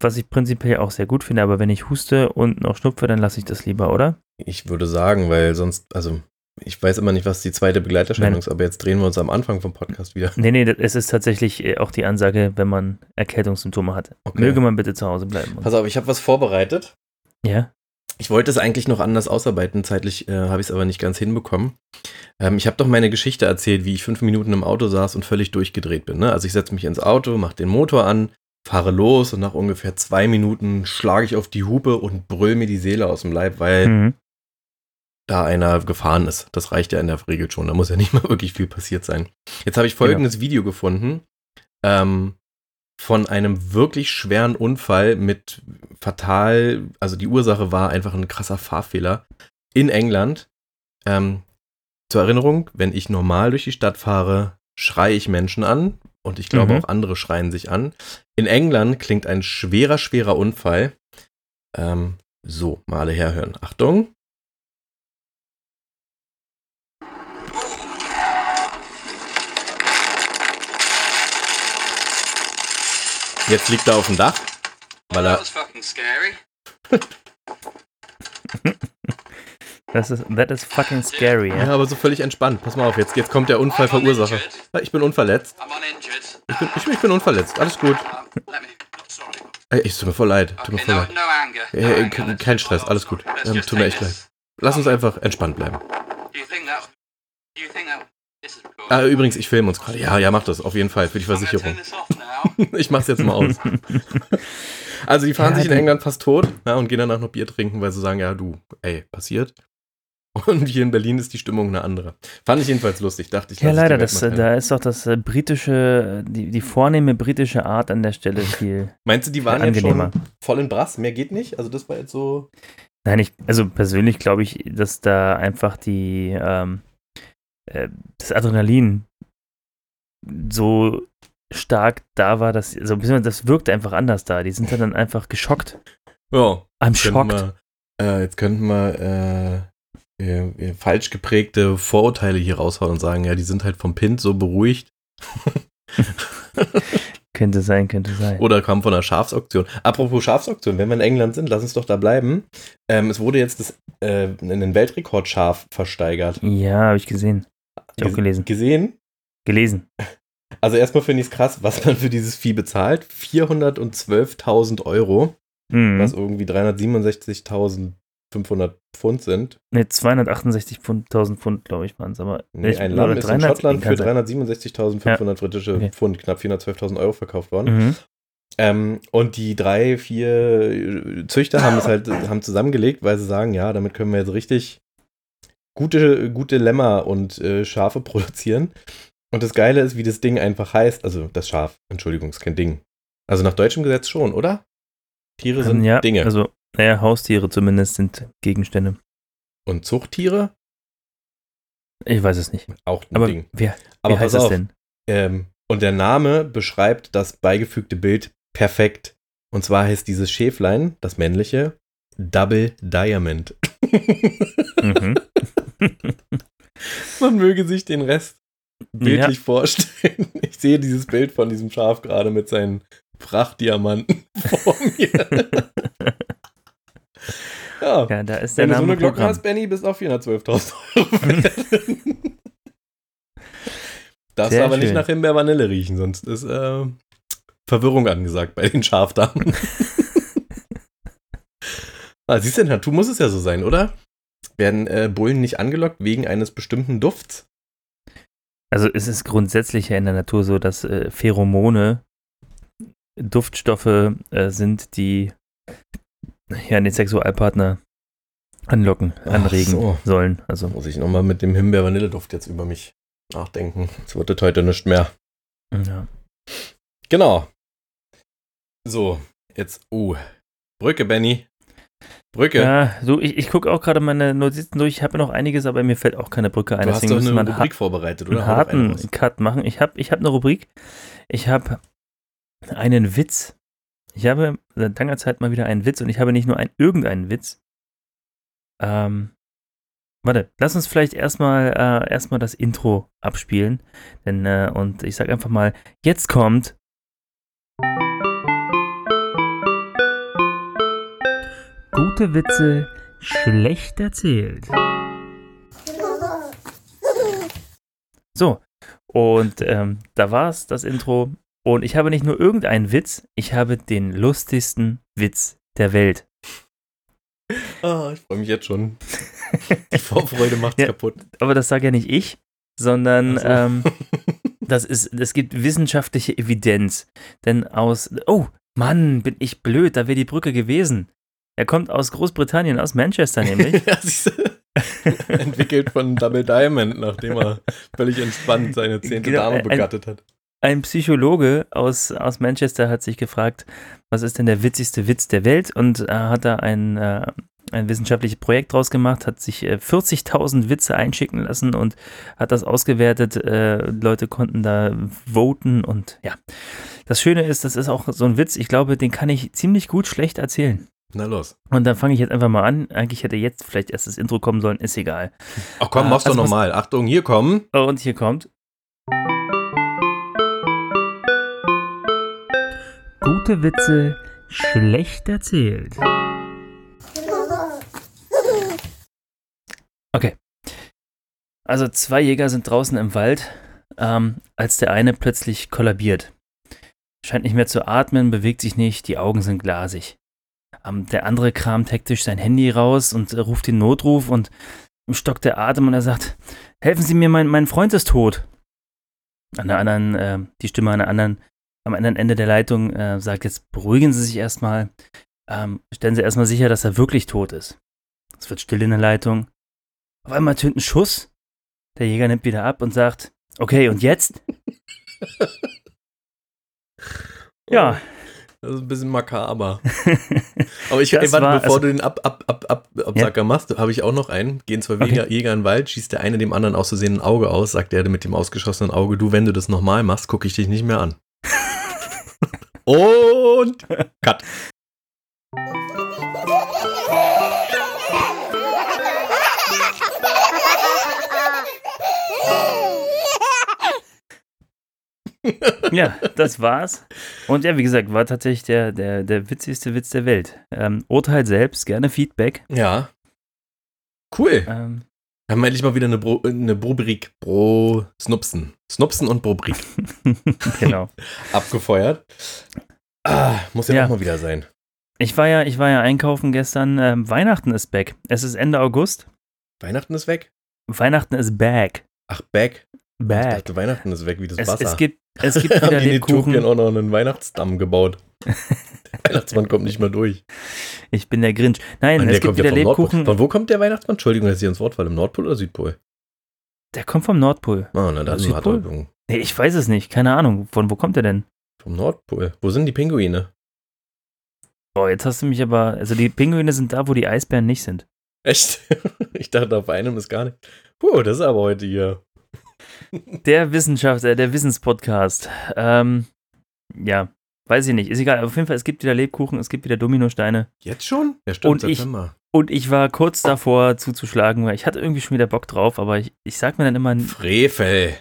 Was ich prinzipiell auch sehr gut finde, aber wenn ich huste und noch schnupfe, dann lasse ich das lieber, oder? Ich würde sagen, weil sonst, also ich weiß immer nicht, was die zweite Begleiterscheinung ist, aber jetzt drehen wir uns am Anfang vom Podcast wieder. Nee, nee, es ist tatsächlich äh, auch die Ansage, wenn man Erkältungssymptome hat. Okay. Möge man bitte zu Hause bleiben. Pass auf, ich habe was vorbereitet. Ja. Ich wollte es eigentlich noch anders ausarbeiten, zeitlich äh, habe ich es aber nicht ganz hinbekommen. Ähm, ich habe doch meine Geschichte erzählt, wie ich fünf Minuten im Auto saß und völlig durchgedreht bin. Ne? Also ich setze mich ins Auto, mache den Motor an, fahre los und nach ungefähr zwei Minuten schlage ich auf die Hupe und brüll mir die Seele aus dem Leib, weil mhm. da einer gefahren ist. Das reicht ja in der Regel schon. Da muss ja nicht mal wirklich viel passiert sein. Jetzt habe ich folgendes genau. Video gefunden. Ähm, von einem wirklich schweren Unfall mit fatal, also die Ursache war einfach ein krasser Fahrfehler in England. Ähm, zur Erinnerung, wenn ich normal durch die Stadt fahre, schreie ich Menschen an und ich glaube mhm. auch andere schreien sich an. In England klingt ein schwerer, schwerer Unfall. Ähm, so, mal alle herhören. Achtung. Jetzt liegt er auf dem Dach, weil er. Das ist, that is fucking scary, ja? Ja, aber so völlig entspannt. Pass mal auf, jetzt, jetzt kommt der Unfallverursacher. Ich bin unverletzt. Ich bin, ich, ich bin unverletzt. Alles gut. Ey, es tut mir voll leid. Tut mir voll leid. Hey, kein Stress, alles gut. Ähm, tut mir echt leid. Lass uns einfach entspannt bleiben. Ah, übrigens, ich filme uns gerade. Ja, ja, mach das, auf jeden Fall, für die Versicherung. ich mach's jetzt mal aus. also, die fahren ja, sich in England fast tot ja, und gehen danach noch Bier trinken, weil sie sagen, ja, du, ey, passiert. Und hier in Berlin ist die Stimmung eine andere. Fand ich jedenfalls lustig, dachte ich. Ja, leider, das, da ist doch das äh, britische, die, die vornehme britische Art an der Stelle viel. Meinst du, die waren jetzt schon voll in Brass? Mehr geht nicht? Also, das war jetzt so. Nein, ich, also persönlich glaube ich, dass da einfach die, ähm, äh, das Adrenalin so stark da war, dass, also das wirkt einfach anders da. Die sind dann einfach geschockt. Ja. I'm shocked. äh, jetzt könnten wir äh, äh, falsch geprägte Vorurteile hier raushauen und sagen, ja, die sind halt vom Pint so beruhigt. könnte sein, könnte sein. Oder kam von einer Schafsauktion. Apropos Schafsauktion, wenn wir in England sind, lass uns doch da bleiben. Ähm, es wurde jetzt das, äh, einen Weltrekordschaf versteigert. Ja, habe ich gesehen. Ich auch gelesen. Gesehen? Gelesen. Also erstmal finde ich es krass, was man für dieses Vieh bezahlt. 412.000 Euro, mhm. was irgendwie 367.500 Pfund sind. Ne, 268.000 Pfund, glaube ich, waren es. Aber nee, ein Lamm ist in Schottland für 367.500 ja. britische okay. Pfund, knapp 412.000 Euro verkauft worden. Mhm. Ähm, und die drei, vier Züchter haben es halt haben zusammengelegt, weil sie sagen, ja, damit können wir jetzt richtig gute, gute Lämmer und äh, Schafe produzieren. Und das Geile ist, wie das Ding einfach heißt. Also das Schaf, Entschuldigung, ist kein Ding. Also nach deutschem Gesetz schon, oder? Tiere sind ähm, ja, Dinge. Also, naja, Haustiere zumindest sind Gegenstände. Und Zuchttiere? Ich weiß es nicht. Auch ein Aber Ding. Wer, Aber wie heißt es denn? Ähm, und der Name beschreibt das beigefügte Bild perfekt. Und zwar heißt dieses Schäflein, das männliche, Double Diamond. mhm. Man möge sich den Rest bildlich ja. vorstellen. Ich sehe dieses Bild von diesem Schaf gerade mit seinen Prachtdiamanten vor mir. ja. ja, da ist der Wenn Name du so eine Glocke hast, Benny, bist du auf 412.000 Euro. Darfst aber schön. nicht nach Himbeer-Vanille riechen, sonst ist äh, Verwirrung angesagt bei den Schafdamen. ah, siehst du, in Natur muss es ja so sein, oder? Werden äh, Bullen nicht angelockt wegen eines bestimmten Dufts? Also es ist grundsätzlich ja in der Natur so, dass äh, Pheromone Duftstoffe äh, sind, die ja den Sexualpartner anlocken, anregen so. sollen. Also muss ich nochmal mit dem Himbeer-Vanilleduft jetzt über mich nachdenken. Es wird heute nicht mehr. Ja. Genau. So, jetzt, uh, Brücke, Benny. Brücke. Ja, so, ich, ich gucke auch gerade meine Notizen durch. Ich habe noch einiges, aber mir fällt auch keine Brücke ein. Du hast Deswegen doch müssen eine Rubrik vorbereitet, oder? einen doch harten. Cut machen. Ich habe ich hab eine Rubrik. Ich habe einen Witz. Ich habe seit langer Zeit mal wieder einen Witz und ich habe nicht nur einen, irgendeinen Witz. Ähm, warte, lass uns vielleicht erstmal äh, erstmal das Intro abspielen. Denn, äh, und ich sage einfach mal, jetzt kommt. Gute Witze schlecht erzählt. So, und ähm, da war es, das Intro. Und ich habe nicht nur irgendeinen Witz, ich habe den lustigsten Witz der Welt. Ah, ich freue mich jetzt schon. Die Vorfreude macht's Ja. kaputt. Aber das sage ja nicht ich, sondern Ach so. ähm, das ist, es gibt wissenschaftliche Evidenz. Denn aus, oh Mann, bin ich blöd, da wäre die Brücke gewesen. Er kommt aus Großbritannien, aus Manchester nämlich. ja? Entwickelt von Double Diamond, nachdem er völlig entspannt seine zehnte Genau, Dame begattet hat. Ein Psychologe aus, aus Manchester hat sich gefragt, was ist denn der witzigste Witz der Welt? Und äh, hat da ein, äh, ein wissenschaftliches Projekt draus gemacht, hat sich äh, 40.000 Witze einschicken lassen und hat das ausgewertet. Äh, Leute konnten da voten und ja. Das Schöne ist, das ist auch so ein Witz, ich glaube, den kann ich ziemlich gut schlecht erzählen. Na los. Und dann fange ich jetzt einfach mal an. Eigentlich hätte jetzt vielleicht erst das Intro kommen sollen, ist egal. Ach komm, Ah, mach's doch also was- nochmal. Achtung, hier kommen. Und hier kommt. Gute Witze schlecht erzählt. Okay. Also zwei Jäger sind draußen im Wald, ähm, als der eine plötzlich kollabiert. Scheint nicht mehr zu atmen, bewegt sich nicht, die Augen sind glasig. Ähm, der andere kramt hektisch sein Handy raus und äh, ruft den Notruf und ihm stockt der Atem und er sagt, helfen Sie mir, mein, mein Freund ist tot. An der anderen, äh, die Stimme der anderen, am anderen Ende der Leitung äh, sagt jetzt, beruhigen Sie sich erstmal, ähm, stellen Sie erstmal sicher, dass er wirklich tot ist. Es wird still in der Leitung. Auf einmal tönt ein Schuss. Der Jäger nimmt wieder ab und sagt, okay, und jetzt? Ja. Das ist ein bisschen makaber. Aber ich, ey, warte, war- bevor also- du den ab, ab, ab, ab, Absacker machst, habe ich auch noch einen. Gehen zwei Okay. Jäger, Jäger in den Wald, schießt der eine dem anderen aus Versehen ein Auge aus, sagt der mit dem ausgeschossenen Auge, du, wenn du das nochmal machst, gucke ich dich nicht mehr an. Und Cut. ja, das war's. Und ja, wie gesagt, war tatsächlich der, der, der witzigste Witz der Welt. Ähm, Urteil selbst, gerne Feedback. Ja. Cool. Ähm, Haben wir endlich mal wieder eine, Bro, eine Brubrik Bro Snupsen. Snupsen und Brubrik genau. abgefeuert. Ah, muss ja, Ja. auch mal wieder sein. Ich war ja, ich war ja einkaufen gestern. Ähm, Weihnachten ist back. Es ist Ende August. Weihnachten ist weg? Weihnachten ist back. Ach, back. Ich Back. dachte, Weihnachten ist weg wie das Es, Wasser. es gibt, es gibt haben wieder Lebkuchen. auch noch einen Weihnachtsdamm gebaut. Der Weihnachtsmann kommt nicht mehr durch. Ich bin der Grinch. Nein, Und es der gibt kommt ja wieder Nordpol. Lebkuchen. Von wo kommt der Weihnachtsmann? Entschuldigung, dass ich ins Wort falle. Im Nordpol oder Südpol? Der kommt vom Nordpol. Ah, na, das hat er Nee, ich weiß es nicht. Keine Ahnung. Von wo kommt der denn? vom Nordpol. Wo sind die Pinguine? Boah, jetzt hast du mich aber. Also die Pinguine sind da, wo die Eisbären nicht sind. Echt? Ich dachte, auf einem ist gar nicht. Puh, das ist aber heute hier. Der Wissenschaft, äh, der Wissenspodcast. Ähm, ja, weiß ich nicht. Ist egal. Auf jeden Fall, es gibt wieder Lebkuchen, es gibt wieder Dominosteine. Jetzt schon? Ja, stimmt, Und ich- September. Und ich war kurz davor zuzuschlagen, weil ich hatte irgendwie schon wieder Bock drauf, aber ich, ich sag mir dann immer, Frevel.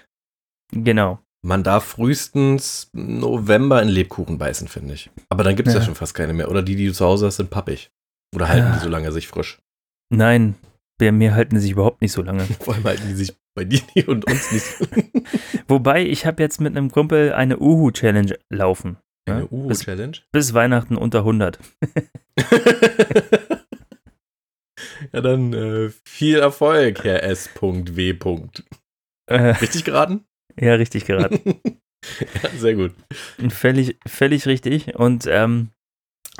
genau. Man darf frühestens November in Lebkuchen beißen, finde ich. Aber dann gibt es ja. Ja. schon fast keine mehr. Oder die, die du zu Hause hast, sind pappig. Oder halten Ja. die so lange sich frisch. Nein, bei mir halten die sich überhaupt nicht so lange. Vor allem halten die sich bei dir und uns nicht. Wobei, ich habe jetzt mit einem Kumpel eine Uhu-Challenge laufen. Eine Ja, Uhu-Challenge. Bis Weihnachten unter 100. ja, dann äh, viel Erfolg, Herr S.W. Äh, Richtig geraten? ja, richtig geraten. ja, sehr gut. völlig, völlig richtig. Und ähm,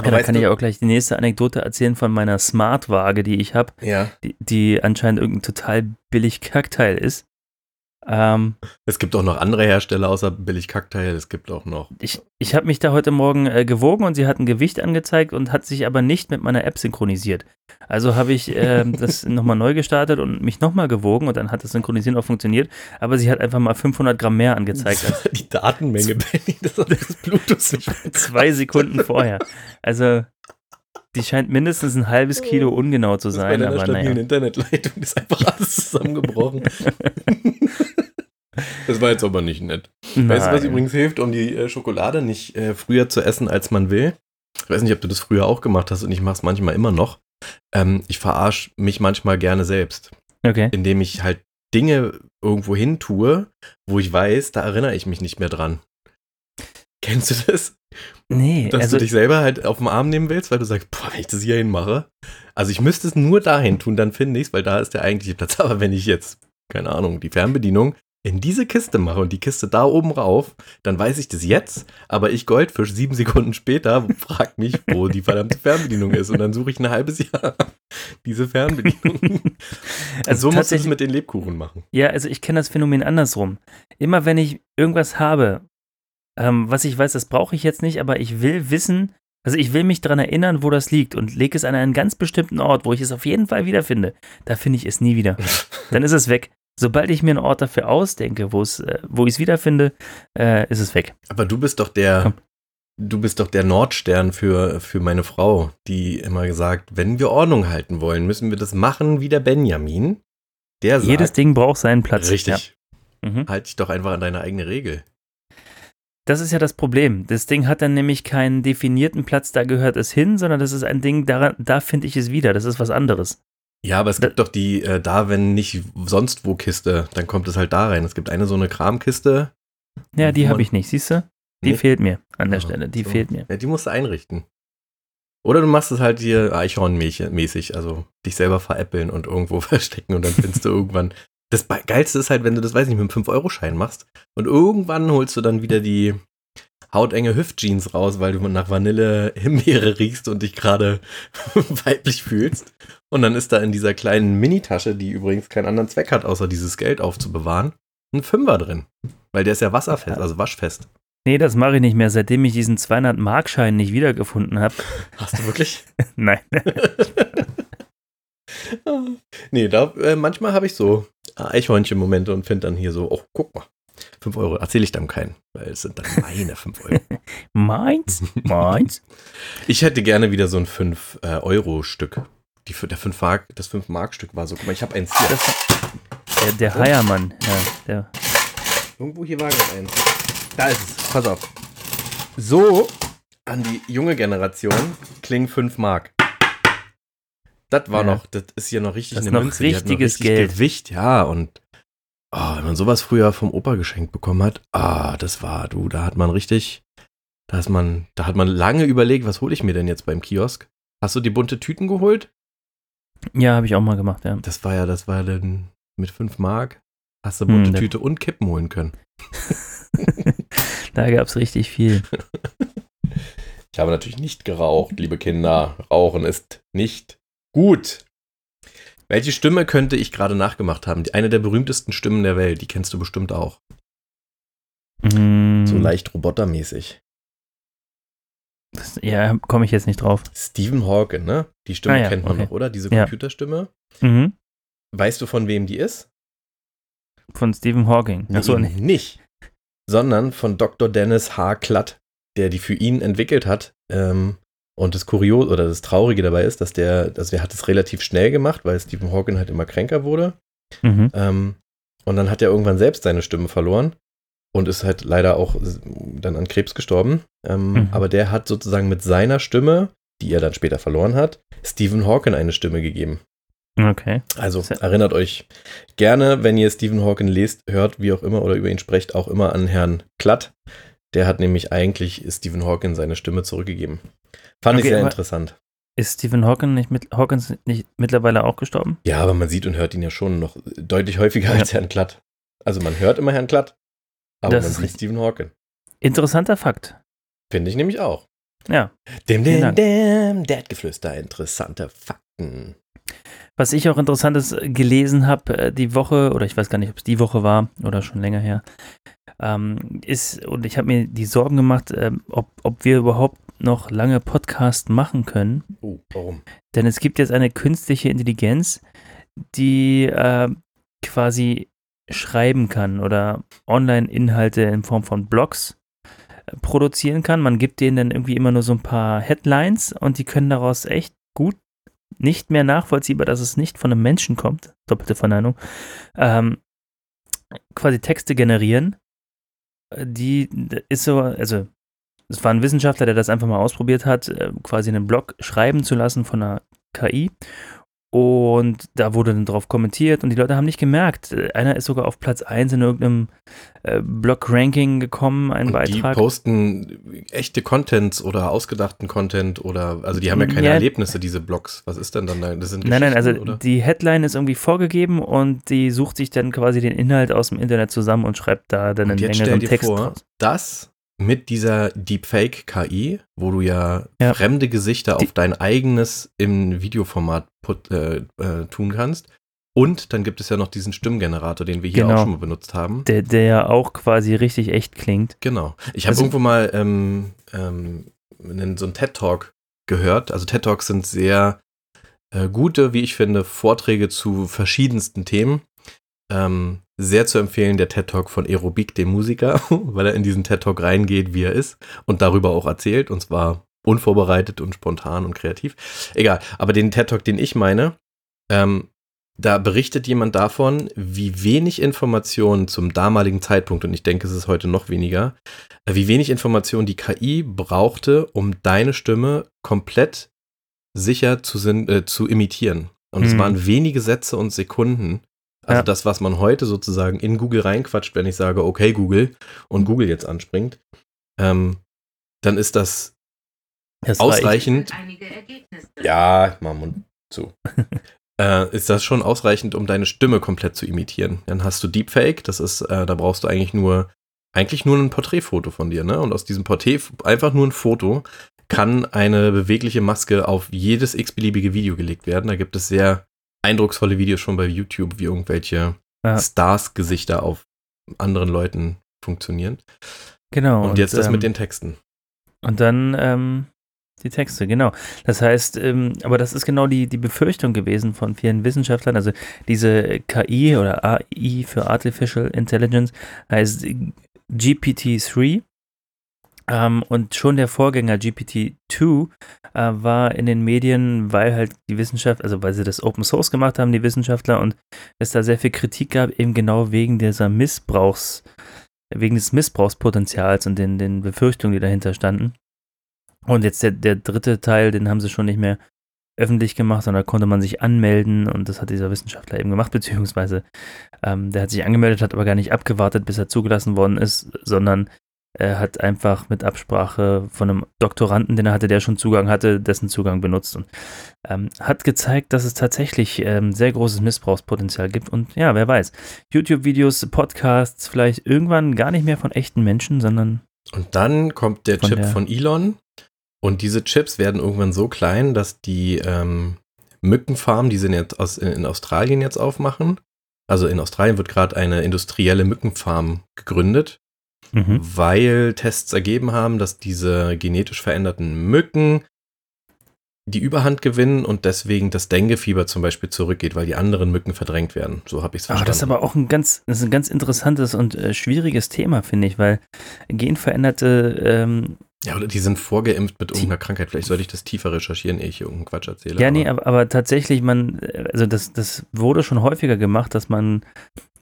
ja, da kann du- ich auch gleich die nächste Anekdote erzählen von meiner Smart-Waage, die ich habe, Ja. die, die anscheinend irgendein total billig Kackteil ist. Ähm, es gibt auch noch andere Hersteller außer billig Kackteil. Es gibt auch noch. Ich, ich habe mich da heute Morgen äh, gewogen und sie hat ein Gewicht angezeigt und hat sich aber nicht mit meiner App synchronisiert. Also habe ich äh, das nochmal neu gestartet und mich nochmal gewogen und dann hat das Synchronisieren auch funktioniert. Aber sie hat einfach mal 500 Gramm mehr angezeigt. Die Datenmenge, Benny, das hat das Bluetooth nicht Zwei Sekunden vorher. Also die scheint mindestens ein halbes Kilo ungenau zu sein. Das bei aber naja. Internetleitung ist einfach alles zusammengebrochen. das war jetzt aber nicht nett. Nein. Weißt du, was übrigens hilft, um die äh, Schokolade nicht äh, früher zu essen, als man will? Ich weiß nicht, ob du das früher auch gemacht hast und ich mache es manchmal immer noch. Ähm, ich verarsche mich manchmal gerne selbst. Okay. Indem ich halt Dinge irgendwo hin tue, wo ich weiß, da erinnere ich mich nicht mehr dran. Kennst du das? Nee. Dass also, du dich selber halt auf den Arm nehmen willst, weil du sagst, boah, wenn ich das hier hin mache. Also ich müsste es nur dahin tun, dann finde ich es, weil da ist der eigentliche Platz. Aber wenn ich jetzt, keine Ahnung, die Fernbedienung in diese Kiste mache und die Kiste da oben rauf, dann weiß ich das jetzt, aber ich Goldfisch sieben Sekunden später frag mich, wo die verdammte Fernbedienung ist und dann suche ich ein halbes Jahr diese Fernbedienung. Also so muss ich es mit den Lebkuchen machen. Ja, also ich kenne das Phänomen andersrum. Immer wenn ich irgendwas habe, ähm, was ich weiß, das brauche ich jetzt nicht, aber ich will wissen, also ich will mich daran erinnern, wo das liegt und lege es an einen ganz bestimmten Ort, wo ich es auf jeden Fall wiederfinde. Da finde ich es nie wieder. Dann ist es weg. Sobald ich mir einen Ort dafür ausdenke, wo es, äh, wo ich es wiederfinde, äh, ist es weg. Aber du bist doch der, Komm. du bist doch der Nordstern für, für meine Frau, die immer gesagt, wenn wir Ordnung halten wollen, müssen wir das machen wie der Benjamin. Der sagt, Jedes Ding braucht seinen Platz. Richtig. Ja. Mhm. Halt dich doch einfach an deine eigene Regel. Das ist ja das Problem. Das Ding hat dann nämlich keinen definierten Platz, da gehört es hin, sondern das ist ein Ding, da, da finde ich es wieder. Das ist was anderes. Ja, aber es gibt da, doch die äh, da, wenn nicht sonst wo Kiste, dann kommt es halt da rein. Es gibt eine so eine Kramkiste. Ja, die habe ich nicht, siehst du? Die nee? fehlt mir an der oh, Stelle. Die so. fehlt mir. Ja, die musst du einrichten. Oder du machst es halt hier Eichhorn-mäßig, also dich selber veräppeln und irgendwo verstecken und dann findest du irgendwann das Geilste ist halt, wenn du das, weiß nicht, mit einem 5-Euro-Schein machst und irgendwann holst du dann wieder die hautenge Hüftjeans raus, weil du nach Vanille Himbeere riechst und dich gerade weiblich fühlst. Und dann ist da in dieser kleinen Minitasche, die übrigens keinen anderen Zweck hat, außer dieses Geld aufzubewahren, ein Fünfer drin. Weil der ist ja wasserfest, also waschfest. Nee, das mache ich nicht mehr, seitdem ich diesen 200-Markschein nicht wiedergefunden habe. Hast du wirklich? Nein. nee, da, äh, manchmal habe ich so Eichhörnchen-Momente und finde dann hier so, oh, guck mal, 5 Euro erzähle ich dann keinen, weil es sind dann meine 5 Euro. Meins? Meins? Ich hätte gerne wieder so ein 5-Euro-Stück. Äh, der 5 Mark, das 5-Mark-Stück war so, guck mal, ich habe eins hier. Das, der der oh. Heiermann, ja, der. Irgendwo hier war noch eins. Da ist es, pass auf. So an die junge Generation klingen 5 Mark. Das war ja. noch, das ist hier noch richtig das eine Münze. Richtiges noch richtig Geld. Gewicht, ja. Und oh, wenn man sowas früher vom Opa geschenkt bekommen hat, ah, das war, du, da hat man richtig, da ist man, da hat man lange überlegt, was hole ich mir denn jetzt beim Kiosk? Hast du die bunte Tüten geholt? Ja, habe ich auch mal gemacht, ja. Das war ja, das war dann mit 5 Mark. Hast du bunte hm, Tüte und Kippen holen können. da gab es richtig viel. Ich habe natürlich nicht geraucht, liebe Kinder. Rauchen ist nicht Gut. Welche Stimme könnte ich gerade nachgemacht haben? Eine der berühmtesten Stimmen der Welt, die kennst du bestimmt auch. Mm. So leicht robotermäßig. Das, ja, komme ich jetzt nicht drauf. Stephen Hawking, ne? Die Stimme ah, ja, kennt man okay. noch, oder? Diese Computerstimme. Ja. Mhm. Weißt du, von wem die ist? Von Stephen Hawking. Achso, nee, nicht. Sondern von Dr. Dennis H. Klatt, der die für ihn entwickelt hat. Ähm, und das Kurios oder das Traurige dabei ist, dass der, also der hat es relativ schnell gemacht, weil Stephen Hawking halt immer kränker wurde. Mhm. Ähm, und dann hat er irgendwann selbst seine Stimme verloren und ist halt leider auch dann an Krebs gestorben. Ähm, mhm. Aber der hat sozusagen mit seiner Stimme, die er dann später verloren hat, Stephen Hawking eine Stimme gegeben. Okay. Also erinnert euch gerne, wenn ihr Stephen Hawking lest, hört, wie auch immer, oder über ihn sprecht, auch immer an Herrn Klatt. Der hat nämlich eigentlich Stephen Hawking seine Stimme zurückgegeben. Fand okay, ich sehr interessant. Ist Stephen Hawking nicht mit, Hawkins nicht mittlerweile auch gestorben? Ja, aber man sieht und hört ihn ja schon noch deutlich häufiger ja. als Herrn Klatt. Also man hört immer Herrn Klatt, aber das man sieht. Stephen Hawking. Interessanter Fakt. Finde ich nämlich auch. Ja. Dem, dem, dem, Dad-Geflüster, interessanter Fakt. Fakten. Was ich auch interessantes gelesen habe, äh, die Woche, oder ich weiß gar nicht, ob es die Woche war oder schon länger her, ähm, ist, und ich habe mir die Sorgen gemacht, äh, ob, ob wir überhaupt noch lange Podcast machen können. Oh, warum? Denn es gibt jetzt eine künstliche Intelligenz, die äh, quasi schreiben kann oder Online-Inhalte in Form von Blogs äh, produzieren kann. Man gibt denen dann irgendwie immer nur so ein paar Headlines und die können daraus echt gut, nicht mehr nachvollziehbar, dass es nicht von einem Menschen kommt, doppelte Verneinung, ähm, quasi Texte generieren. Die ist so, also es war ein Wissenschaftler, der das einfach mal ausprobiert hat, äh, quasi einen Blog schreiben zu lassen von einer KI und da wurde dann drauf kommentiert und die Leute haben nicht gemerkt. Einer ist sogar auf Platz 1 in irgendeinem äh, Blog-Ranking gekommen, ein und Beitrag. Die posten echte Contents oder ausgedachten Content oder, also die haben ja keine ja, Erlebnisse, diese Blogs. Was ist denn dann da? Das sind nein, nein, also oder? die Headline ist irgendwie vorgegeben und die sucht sich dann quasi den Inhalt aus dem Internet zusammen und schreibt da dann einen längeren Text vor, draus. Das mit dieser Deepfake-KI, wo du ja, ja, fremde Gesichter auf dein eigenes im Videoformat put, äh, äh, tun kannst. Und dann gibt es ja noch diesen Stimmgenerator, den wir hier genau. auch schon mal benutzt haben. Der, der ja auch quasi richtig echt klingt. Genau. Ich habe also, irgendwo mal ähm, ähm, so einen TED-Talk gehört. Also TED-Talks sind sehr äh, gute, wie ich finde, Vorträge zu verschiedensten Themen. Ähm, sehr zu empfehlen, der TED Talk von Aerobik, dem Musiker, weil er in diesen TED Talk reingeht, wie er ist und darüber auch erzählt und zwar unvorbereitet und spontan und kreativ. Egal, aber den TED Talk, den ich meine, ähm, da berichtet jemand davon, wie wenig Informationen zum damaligen Zeitpunkt, und ich denke, es ist heute noch weniger, äh, wie wenig Informationen die KI brauchte, um deine Stimme komplett sicher zu, äh, zu imitieren. Und mhm. es waren wenige Sätze und Sekunden, also ja. das, was man heute sozusagen in Google reinquatscht, wenn ich sage, okay, Google, und Google jetzt anspringt, ähm, dann ist das, das ausreichend. Ja, mach Mund zu. äh, ist das schon ausreichend, um deine Stimme komplett zu imitieren. Dann hast du Deepfake, das ist, äh, da brauchst du eigentlich nur, eigentlich nur ein Porträtfoto von dir, ne? Und aus diesem Porträt, einfach nur ein Foto, kann eine bewegliche Maske auf jedes x-beliebige Video gelegt werden. Da gibt es sehr eindrucksvolle Videos schon bei YouTube, wie irgendwelche ja. Stars-Gesichter auf anderen Leuten funktionieren. Genau. Und, und jetzt das ähm, mit den Texten. Und dann ähm, die Texte, genau. Das heißt, ähm, aber das ist genau die, die Befürchtung gewesen von vielen Wissenschaftlern. Also diese KI oder AI für Artificial Intelligence heißt GPT-3 ähm, und schon der Vorgänger GPT-2 äh, war in den Medien, weil halt die Wissenschaft, also weil sie das Open Source gemacht haben, die Wissenschaftler, und es da sehr viel Kritik gab, eben genau wegen dieser Missbrauchs, wegen des Missbrauchspotenzials und den, den Befürchtungen, die dahinter standen. Und jetzt der, der dritte Teil, den haben sie schon nicht mehr öffentlich gemacht, sondern da konnte man sich anmelden und das hat dieser Wissenschaftler eben gemacht, beziehungsweise ähm, der hat sich angemeldet, hat aber gar nicht abgewartet, bis er zugelassen worden ist, sondern er hat einfach mit Absprache von einem Doktoranden, den er hatte, der schon Zugang hatte, dessen Zugang benutzt und ähm, hat gezeigt, dass es tatsächlich ähm, sehr großes Missbrauchspotenzial gibt. Und ja, wer weiß, YouTube-Videos, Podcasts, vielleicht irgendwann gar nicht mehr von echten Menschen, sondern. Und dann kommt der von Chip der von Elon und diese Chips werden irgendwann so klein, dass die ähm, Mückenfarmen, die sie jetzt aus, in, in Australien jetzt aufmachen, also in Australien wird gerade eine industrielle Mückenfarm gegründet mhm. weil Tests ergeben haben, dass diese genetisch veränderten Mücken die Überhand gewinnen und deswegen das Dengue-Fieber zum Beispiel zurückgeht, weil die anderen Mücken verdrängt werden. So habe ich es verstanden. Aber das ist aber auch ein ganz, das ist ein ganz interessantes und äh, schwieriges Thema, finde ich, weil genveränderte ähm, ja, oder die sind vorgeimpft mit irgendeiner Krankheit. Vielleicht sollte ich das tiefer recherchieren, ehe ich irgendeinen Quatsch erzähle. Ja, aber. nee, aber, aber, tatsächlich, man, also das, das wurde schon häufiger gemacht, dass man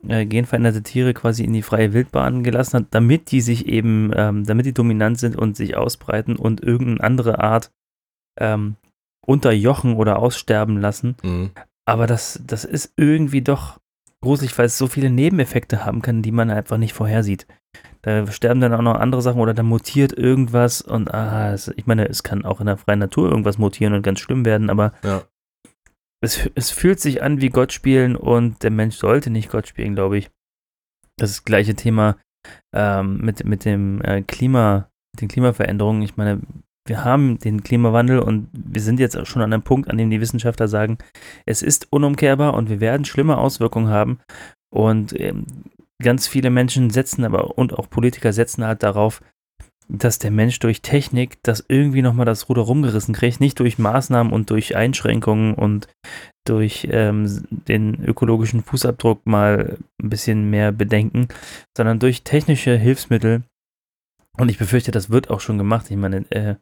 äh, genveränderte Tiere quasi in die freie Wildbahn gelassen hat, damit die sich eben, ähm, damit die dominant sind und sich ausbreiten und irgendeine andere Art ähm, unterjochen oder aussterben lassen. Mhm. Aber das, das ist irgendwie doch gruselig, weil es so viele Nebeneffekte haben kann, die man einfach nicht vorhersieht. Da sterben dann auch noch andere Sachen oder da mutiert irgendwas und ah, es, ich meine, es kann auch in der freien Natur irgendwas mutieren und ganz schlimm werden, aber ja es, es fühlt sich an wie Gott spielen und der Mensch sollte nicht Gott spielen, glaube ich. Das ist das gleiche Thema ähm, mit, mit dem äh, Klima, mit den Klimaveränderungen. Ich meine, wir haben den Klimawandel und wir sind jetzt auch schon an einem Punkt, an dem die Wissenschaftler sagen, es ist unumkehrbar und wir werden schlimme Auswirkungen haben. Und ähm, ganz viele Menschen setzen aber und auch Politiker setzen halt darauf, dass der Mensch durch Technik das irgendwie nochmal das Ruder rumgerissen kriegt, nicht durch Maßnahmen und durch Einschränkungen und durch ähm, den ökologischen Fußabdruck mal ein bisschen mehr bedenken, sondern durch technische Hilfsmittel. Und ich befürchte, das wird auch schon gemacht. Ich meine, äh,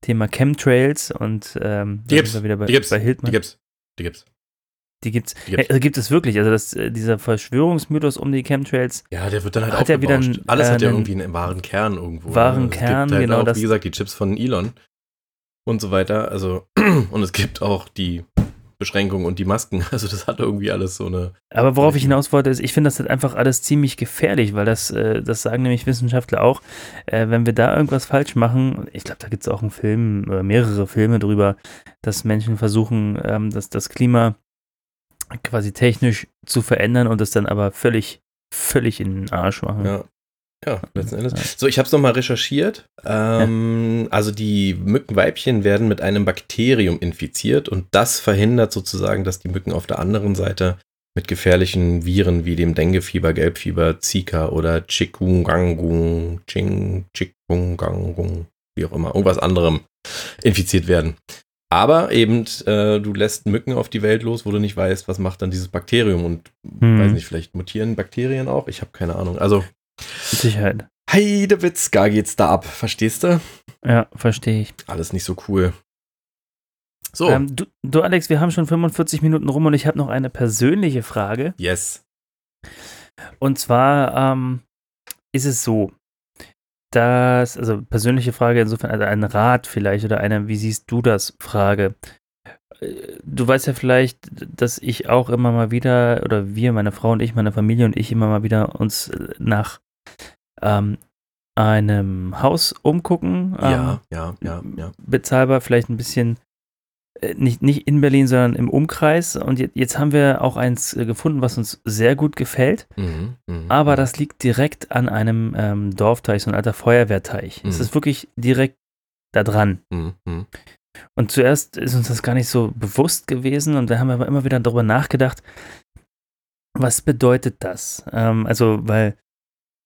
Thema Chemtrails und ähm, die gibt's, wieder bei, die gibt's, bei Hildmann. Die gibt's, die gibt's. Die gibt's. Die gibt's. Also gibt es wirklich. Also das, äh, dieser Verschwörungsmythos um die Chemtrails. Ja, der wird dann halt ja wieder einen, Alles äh, hat ja irgendwie einen wahren Kern irgendwo. Wahren ne? Kern, halt genau. Auch, wie gesagt, die Chips von Elon und so weiter. Also, und es gibt auch die Beschränkungen und die Masken. Also das hat irgendwie alles so eine. Aber worauf ich hinaus wollte, ist, ich finde das halt einfach alles ziemlich gefährlich, weil das, äh, das sagen nämlich Wissenschaftler auch, äh, wenn wir da irgendwas falsch machen, ich glaube, da gibt es auch einen Film oder mehrere Filme drüber, dass Menschen versuchen, ähm, dass das Klima quasi technisch zu verändern und es dann aber völlig, völlig in den Arsch machen. Ja. Ja, letzten Endes. Ja. So, ich habe es nochmal recherchiert. Ähm, ja. Also die Mückenweibchen werden mit einem Bakterium infiziert und das verhindert sozusagen, dass die Mücken auf der anderen Seite mit gefährlichen Viren wie dem Denguefieber, Gelbfieber, Zika oder Chikungangung, Ching, Chikungangung, wie auch immer, irgendwas anderem infiziert werden. Aber eben, äh, du lässt Mücken auf die Welt los, wo du nicht weißt, was macht dann dieses Bakterium und hm. weiß nicht, vielleicht mutieren Bakterien auch? Ich habe keine Ahnung. Also. Mit Sicherheit. Heidewitzka geht's da ab, verstehst du? Ja, verstehe ich. Alles nicht so cool. So. Ähm, du, du, Alex, wir haben schon 45 Minuten rum und ich habe noch eine persönliche Frage. Yes. Und zwar ähm, ist es so, das, also persönliche Frage insofern, also ein Rat vielleicht oder eine, wie siehst du das, Frage. Du weißt ja vielleicht, dass ich auch immer mal wieder, oder wir, meine Frau und ich, meine Familie und ich immer mal wieder uns nach ähm, einem Haus umgucken. Ja, ähm, ja, ja, ja. Bezahlbar, vielleicht ein bisschen äh, nicht, nicht in Berlin, sondern im Umkreis. Und jetzt haben wir auch eins äh, gefunden, was uns sehr gut gefällt. Mhm, mh, aber mh. das liegt direkt an einem ähm, Dorfteich, so ein alter Feuerwehrteich. Mhm. Es ist wirklich direkt da dran. Mhm, mh. Und zuerst ist uns das gar nicht so bewusst gewesen und da haben wir aber immer wieder darüber nachgedacht, was bedeutet das? Ähm, also, weil.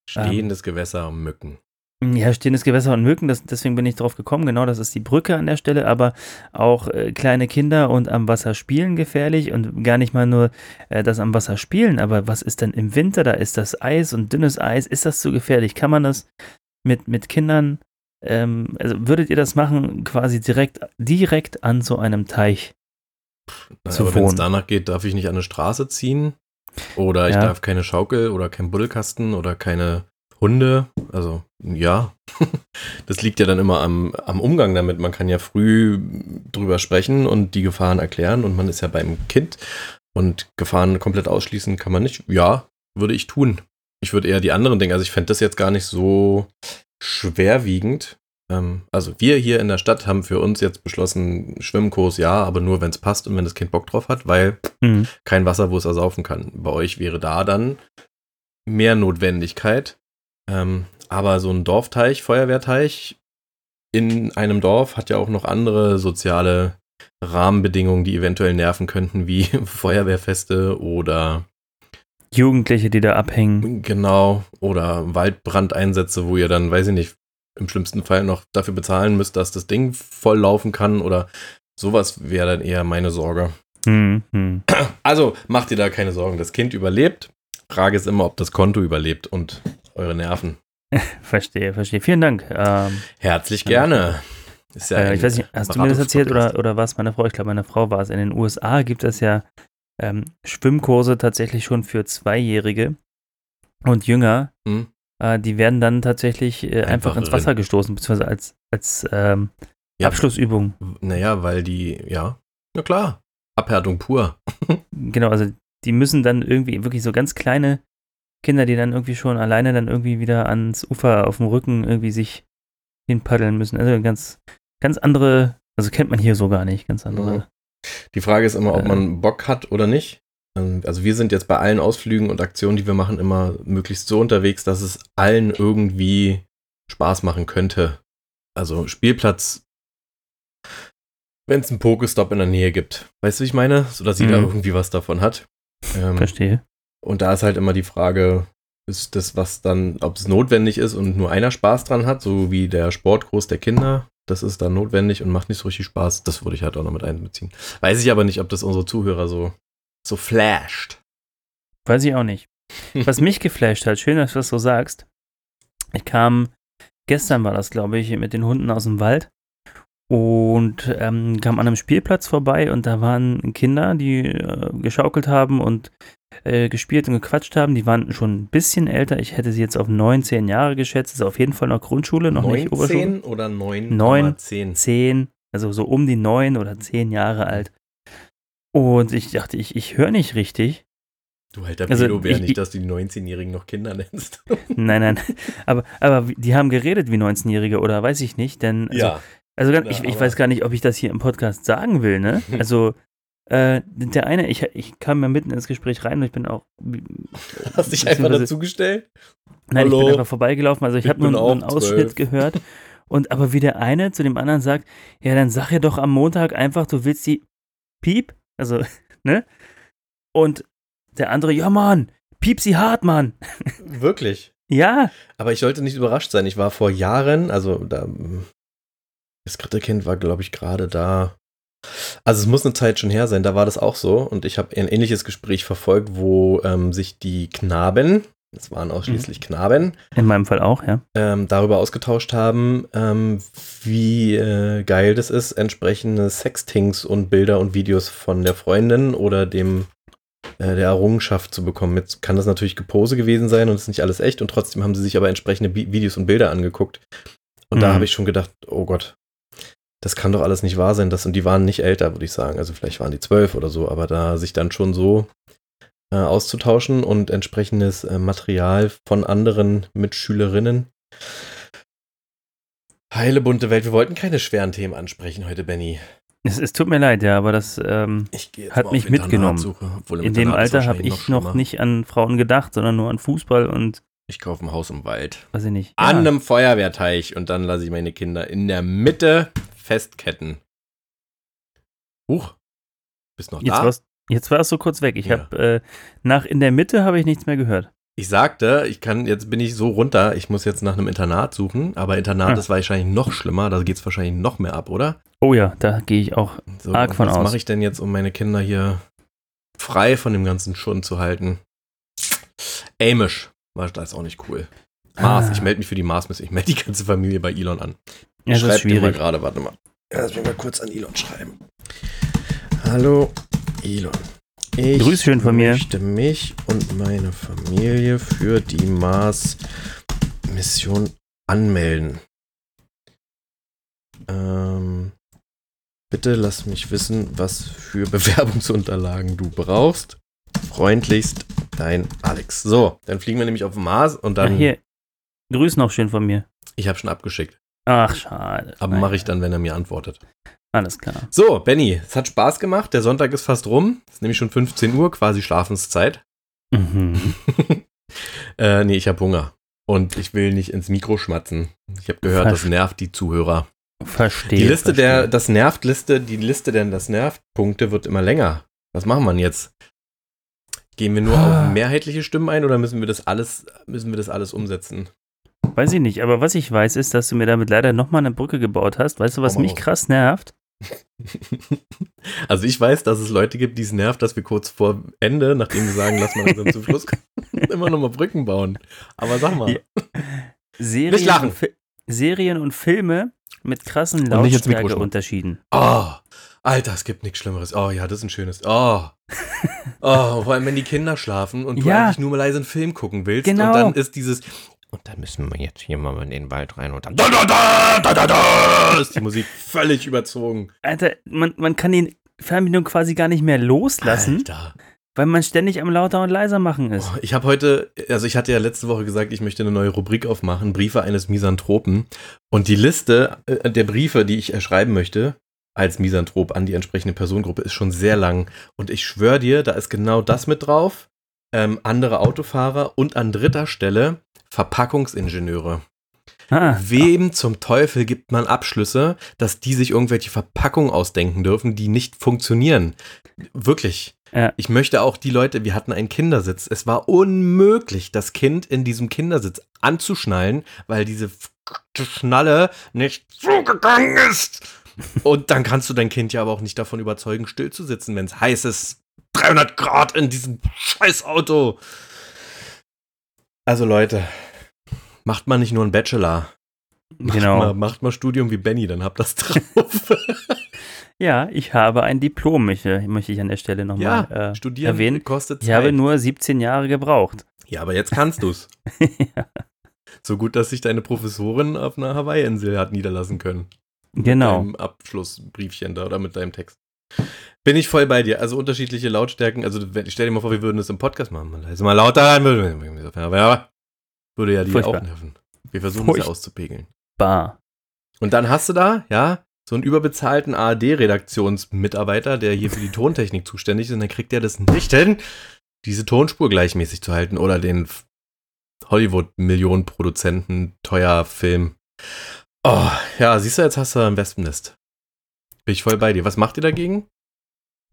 Stehendes ähm, Gewässer, Mücken. Ja, stehendes Gewässer und Mücken, das, deswegen bin ich drauf gekommen. Genau, das ist die Brücke an der Stelle, aber auch äh, kleine Kinder und am Wasser spielen gefährlich und gar nicht mal nur äh, das am Wasser spielen, aber was ist denn im Winter? Da ist das Eis und dünnes Eis. Ist das so gefährlich? Kann man das mit, mit Kindern, ähm, also würdet ihr das machen, quasi direkt, direkt an so einem Teich? Naja, zu wenn es danach geht, darf ich nicht an eine Straße ziehen? Oder ich ja. darf keine Schaukel oder keinen Buddelkasten oder keine Hunde, also ja, das liegt ja dann immer am, am Umgang damit. Man kann ja früh drüber sprechen und die Gefahren erklären und man ist ja beim Kind und Gefahren komplett ausschließen kann man nicht. Ja, würde ich tun. Ich würde eher die anderen denken. Also ich fände das jetzt gar nicht so schwerwiegend. Ähm, also wir hier in der Stadt haben für uns jetzt beschlossen, Schwimmkurs ja, aber nur wenn es passt und wenn das Kind Bock drauf hat, weil mhm. kein Wasser, wo es ersaufen kann. Bei euch wäre da dann mehr Notwendigkeit. Ähm, aber so ein Dorfteich, Feuerwehrteich in einem Dorf hat ja auch noch andere soziale Rahmenbedingungen, die eventuell nerven könnten, wie Feuerwehrfeste oder Jugendliche, die da abhängen. Genau, oder Waldbrandeinsätze, wo ihr dann, weiß ich nicht, im schlimmsten Fall noch dafür bezahlen müsst, dass das Ding voll laufen kann oder sowas wäre dann eher meine Sorge. Hm, hm. Also macht ihr da keine Sorgen, das Kind überlebt. Frage ist immer, ob das Konto überlebt und eure Nerven. verstehe, verstehe. Vielen Dank. Ähm, Herzlich gerne. Ja äh, ich weiß nicht, hast du mir das erzählt oder, oder war es meine Frau? Ich glaube, meine Frau war es. In den USA gibt es ja ähm, Schwimmkurse tatsächlich schon für Zweijährige und Jünger. Hm. Äh, die werden dann tatsächlich äh, einfach, einfach, ins Wasser gestoßen, beziehungsweise als, als ähm, ja, Abschlussübung. Naja, weil die, ja, na klar, Abhärtung pur. genau, also die müssen dann irgendwie wirklich so ganz kleine Kinder, die dann irgendwie schon alleine dann irgendwie wieder ans Ufer auf dem Rücken irgendwie sich hinpaddeln müssen. Also ganz, ganz andere, also kennt man hier so gar nicht, ganz andere. Mhm. Die Frage ist immer, ob man äh. Bock hat oder nicht. Ähm, also wir sind jetzt bei allen Ausflügen und Aktionen, die wir machen, immer möglichst so unterwegs, dass es allen irgendwie Spaß machen könnte. Also Spielplatz Wenn es einen Pokestop in der Nähe gibt. Weißt du, wie ich meine? So dass sie mhm. da irgendwie was davon hat. Ähm, Verstehe. Und da ist halt immer die Frage, ist das, was dann, ob es notwendig ist und nur einer Spaß dran hat, so wie der Sportkurs der Kinder, das ist dann notwendig und macht nicht so richtig Spaß. Das würde ich halt auch noch mit einbeziehen. Weiß ich aber nicht, ob das unsere Zuhörer so, so flasht. Weiß ich auch nicht. Was mich geflasht hat, schön, dass du das so sagst. Ich kam, gestern war das, glaube ich, mit den Hunden aus dem Wald und ähm, kam an einem Spielplatz vorbei und da waren Kinder, die äh, geschaukelt haben und äh, gespielt und gequatscht haben. Die waren schon ein bisschen älter. Ich hätte sie jetzt auf 9, 10 Jahre geschätzt. Das ist auf jeden Fall noch Grundschule, noch 19 nicht Oberschule. 10 oder 9, 9 10. 10, also so um die 9 oder 10 Jahre alt. Und ich dachte, ich, ich höre nicht richtig. Du alter also, Pedo, wäre nicht, dass du die 19-Jährigen noch Kinder nennst. nein, nein. Aber, aber die haben geredet wie 19-Jährige oder weiß ich nicht, denn also, ja. also ich, ich weiß gar nicht, ob ich das hier im Podcast sagen will, ne? Also äh, der eine, ich, ich kam ja mitten ins Gespräch rein und ich bin auch. Hast dich einfach dazugestellt? Nein, Hallo? ich bin einfach vorbeigelaufen. Also ich, ich habe nur einen Ausschnitt gehört. Und aber wie der eine zu dem anderen sagt, ja, dann sag ihr doch am Montag einfach, du willst die Piep, also, ne? Und der andere, ja Mann, piep sie hart, Mann. Wirklich? ja. Aber ich sollte nicht überrascht sein. Ich war vor Jahren, also da, das dritte Kind war, glaube ich, gerade da. Also es muss eine Zeit schon her sein, da war das auch so. Und ich habe ein ähnliches Gespräch verfolgt, wo ähm, sich die Knaben, es waren ausschließlich mhm. Knaben. In meinem Fall auch, ja. Ähm, darüber ausgetauscht haben, ähm, wie äh, geil das ist, entsprechende Sextings und Bilder und Videos von der Freundin oder dem äh, der Errungenschaft zu bekommen. Jetzt kann das natürlich Gepose gewesen sein und es ist nicht alles echt und trotzdem haben sie sich aber entsprechende Videos und Bilder angeguckt. Und mhm. da habe ich schon gedacht, oh Gott, das kann doch alles nicht wahr sein. Das, und die waren nicht älter, würde ich sagen. Also vielleicht waren die zwölf oder so, aber da sich dann schon so äh, auszutauschen und entsprechendes äh, Material von anderen Mitschülerinnen. Heile bunte Welt. Wir wollten keine schweren Themen ansprechen heute, Benny. Es, es tut mir leid, ja, aber das ähm, hat mich mitgenommen. In dem Alter habe ich noch, noch nicht an Frauen gedacht, sondern nur an Fußball und ich kaufe ein Haus im Wald. Weiß ich nicht. An ja. einem Feuerwehrteich und dann lasse ich meine Kinder in der Mitte festketten. Huch. Bist noch jetzt da? War's, jetzt war es so kurz weg. Ich ja. habe äh, nach in der Mitte habe ich nichts mehr gehört. Ich sagte, ich kann, jetzt bin ich so runter, ich muss jetzt nach einem Internat suchen, aber Internat ah. ist wahrscheinlich noch schlimmer, da geht es wahrscheinlich noch mehr ab, oder? Oh ja, da gehe ich auch so, arg von was aus. Was mache ich denn jetzt, um meine Kinder hier frei von dem ganzen Schund zu halten? Amish, das ist auch nicht cool. Mars, ah. ich melde mich für die Mars, ich melde die ganze Familie bei Elon an. Ja, das ist schwierig. mal gerade, warte mal. Lass mich mal kurz an Elon schreiben. Hallo, Elon. Ich Grüß schön von mir. möchte mich und meine Familie für die Mars-Mission anmelden. Ähm, bitte lass mich wissen, was für Bewerbungsunterlagen du brauchst. Freundlichst, dein Alex. So, dann fliegen wir nämlich auf den Mars und dann. Ach hier. Grüß noch schön von mir. Ich habe schon abgeschickt. Ach, schade. Aber mache ich dann, wenn er mir antwortet. Alles klar. So, Benny, es hat Spaß gemacht. Der Sonntag ist fast rum. Es ist nämlich schon 15 Uhr, quasi Schlafenszeit. Mhm. äh, nee, ich habe Hunger. Und ich will nicht ins Mikro schmatzen. Ich habe gehört, Verste das nervt die Zuhörer. Verstehe. Die Liste verstehe. der, das nervt Liste, die Liste der das nervt Punkte wird immer länger. Was machen wir jetzt? Gehen wir nur ah. auf mehrheitliche Stimmen ein oder müssen wir das alles, müssen wir das alles umsetzen? Weiß ich nicht, aber was ich weiß, ist, dass du mir damit leider nochmal eine Brücke gebaut hast. Weißt du, was mich krass nervt? Also ich weiß, dass es Leute gibt, die es nervt, dass wir kurz vor Ende, nachdem wir sagen, lass mal langsam zum Schluss, immer nochmal Brücken bauen. Aber sag mal. Ja. Serien, nicht lachen. Und Serien und Filme mit krassen Lautstärkeunterschieden. Oh, Alter, es gibt nichts Schlimmeres. Oh ja, das ist ein schönes. Oh. Oh, vor allem, wenn die Kinder schlafen und du ja. eigentlich nur mal leise einen Film gucken willst. Genau. Und dann ist dieses, und da müssen wir jetzt hier mal in den Wald rein und dann da, da, da, da, da, da, ist die Musik völlig überzogen. Alter, man, man kann die Fernbedienung quasi gar nicht mehr loslassen. Alter. Weil man ständig am lauter und leiser machen ist. Oh, ich habe heute, also ich hatte ja letzte Woche gesagt, ich möchte eine neue Rubrik aufmachen, Briefe eines Misanthropen. Und die Liste äh, der Briefe, die ich erschreiben möchte, als Misanthrop an die entsprechende Personengruppe, ist schon sehr lang. Und ich schwöre dir, da ist genau das mit drauf. Ähm, andere Autofahrer und an dritter Stelle Verpackungsingenieure. Ah. Wem zum Teufel gibt man Abschlüsse, dass die sich irgendwelche Verpackungen ausdenken dürfen, die nicht funktionieren? Wirklich. Ja. Ich möchte auch die Leute, wir hatten einen Kindersitz. Es war unmöglich, das Kind in diesem Kindersitz anzuschnallen, weil diese Schnalle nicht zugegangen ist. Und dann kannst du dein Kind ja aber auch nicht davon überzeugen, still zu sitzen, wenn es heiß ist. 300 Grad in diesem Scheißauto. Also Leute, macht man nicht nur einen Bachelor. Macht genau. Mal, macht mal Studium wie Benny, dann habt das drauf. ja, ich habe ein Diplom, möchte, möchte ich an der Stelle nochmal ja, äh, studieren erwähnen. Kostet Zeit. Ich habe nur 17 Jahre gebraucht. Ja, aber jetzt kannst du's. ja. So gut, dass sich deine Professorin auf einer Hawaii-Insel hat niederlassen können. Genau. Mit deinem Abschlussbriefchen da oder mit deinem Text. Bin ich voll bei dir. Also unterschiedliche Lautstärken. Also stell dir mal vor, wir würden das im Podcast machen. Mal leise, mal lauter. Würde ja die Furchtbar. auch nerven. Wir versuchen es ja auszupegeln. Bar. Und dann hast du da, ja, so einen überbezahlten ARD-Redaktionsmitarbeiter, der hier für die Tontechnik zuständig ist, und dann kriegt er das nicht hin, diese Tonspur gleichmäßig zu halten oder den Hollywood-Millionenproduzenten teuer Film. Oh, ja, siehst du, jetzt hast du ein Wespennest. Bin ich voll bei dir. Was macht ihr dagegen?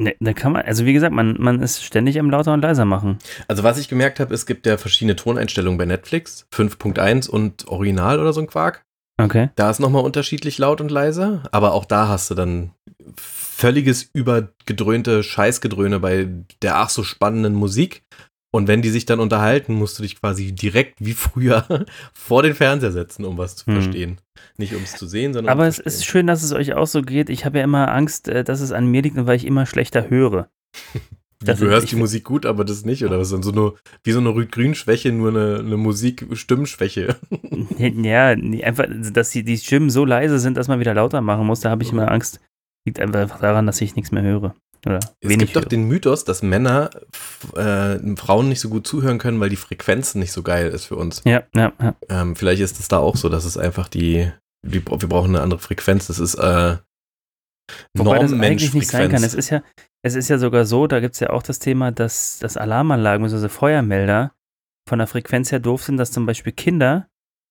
Ne, da kann man, also wie gesagt, man, man ist ständig am lauter und leiser machen. Also was ich gemerkt habe, es gibt ja verschiedene Toneinstellungen bei Netflix, 5.1 und Original oder so ein Quark. Okay. Da ist nochmal unterschiedlich laut und leise, aber auch da hast du dann völliges übergedröhnte Scheißgedröhne bei der ach so spannenden Musik und wenn die sich dann unterhalten, musst du dich quasi direkt wie früher vor den Fernseher setzen, um was zu hm. verstehen. Nicht um es zu sehen, sondern. Aber um es ist schön, dass es euch auch so geht. Ich habe ja immer Angst, äh, dass es an mir liegt, weil ich immer schlechter höre. du hörst die Musik gut, aber das nicht, oder was? Dann so eine, wie so eine Rüd-Grün-Schwäche, nur eine, eine Musik-Stimmschwäche. ja, einfach, dass die, die Stimmen so leise sind, dass man wieder lauter machen muss. Da habe ich immer Angst. Liegt einfach daran, dass ich nichts mehr höre. Oder es gibt doch den Mythos, dass Männer äh, Frauen nicht so gut zuhören können, weil die Frequenz nicht so geil ist für uns. Ja, ja, ja. Ähm, vielleicht ist es da auch so, dass es einfach die, die, wir brauchen eine andere Frequenz. Das ist äh, Wobei das eigentlich nicht sein kann. Es ist ja, es ist ja sogar so, da gibt es ja auch das Thema, dass, dass Alarmanlagen bzw. Feuermelder von der Frequenz her doof sind, dass zum Beispiel Kinder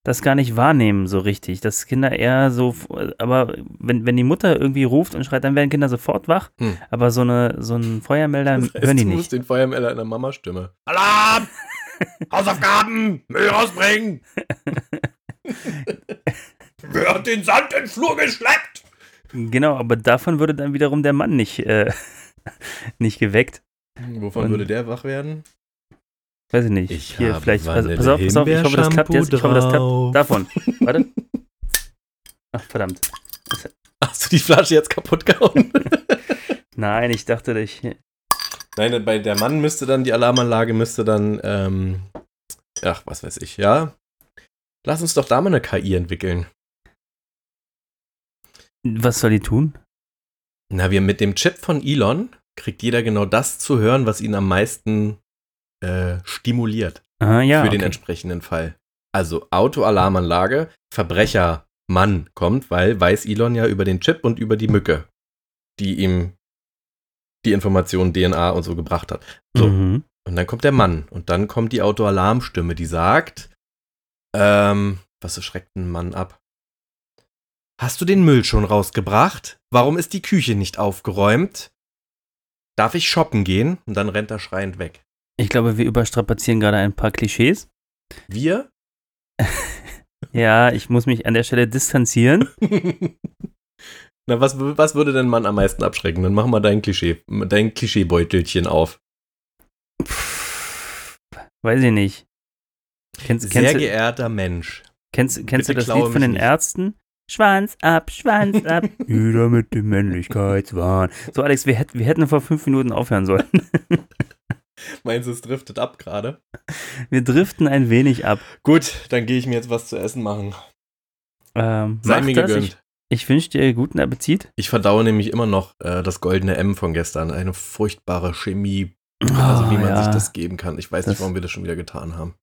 das gar nicht wahrnehmen so richtig. Dass Kinder eher so, aber wenn, wenn die Mutter irgendwie ruft und schreit, dann werden Kinder sofort wach. Hm. Aber so, eine, so ein Feuermelder das heißt, hören die nicht. Du musst den Feuermelder in der Mama-Stimme. Alarm! Hausaufgaben! Müll rausbringen! Wer hat den Sand in den Flur geschleppt? Genau, aber davon würde dann wiederum der Mann nicht, äh, nicht geweckt. Wovon und, würde der wach werden? Weiß ich nicht. Ich Hier, vielleicht. Pass, pass, auf, pass auf, ich hoffe, das klappt jetzt. Ich hoffe, das klappt. Davon. Warte. Ach, verdammt. Hast du die Flasche jetzt kaputt gehauen? Nein, ich dachte, ich. Nein, bei der Mann müsste dann, die Alarmanlage müsste dann, ähm, ach, was weiß ich, ja. Lass uns doch da mal eine KI entwickeln. Was soll die tun? Na, wir mit dem Chip von Elon kriegt jeder genau das zu hören, was ihn am meisten äh, stimuliert. Ah, ja, für den entsprechenden Fall. Also Autoalarmanlage, Verbrechermann kommt, weil weiß Elon ja über den Chip und über die Mücke, die ihm die Informationen DNA und so gebracht hat. So. Mhm. Und dann kommt der Mann und dann kommt die Autoalarmstimme, die sagt, ähm, was schreckt ein Mann ab? Hast du den Müll schon rausgebracht? Warum ist die Küche nicht aufgeräumt? Darf ich shoppen gehen? Und dann rennt er schreiend weg. Ich glaube, wir überstrapazieren gerade ein paar Klischees. Wir? ja, ich muss mich an der Stelle distanzieren. Na, was, was würde denn Mann am meisten abschrecken? Dann mach mal dein Klischee, dein Klischeebeutelchen auf. weiß ich nicht. Kennst, Sehr kennst geehrter Mensch. Kennst, kennst du das Lied von den nicht. Ärzten? Schwanz ab, Schwanz ab. Wieder mit dem Männlichkeitswahn. So, Alex, wir, hätt, wir hätten vor fünf Minuten aufhören sollen. Meinst du, es driftet ab gerade? Wir driften ein wenig ab. Gut, dann gehe ich mir jetzt was zu essen machen. Ähm, Sei mir das. gegönnt. Ich, ich wünsche dir guten Appetit. Ich verdaue nämlich immer noch äh, das goldene M von gestern. Eine furchtbare Chemie, also oh, wie man ja. sich das geben kann. Ich weiß das, nicht, warum wir das schon wieder getan haben.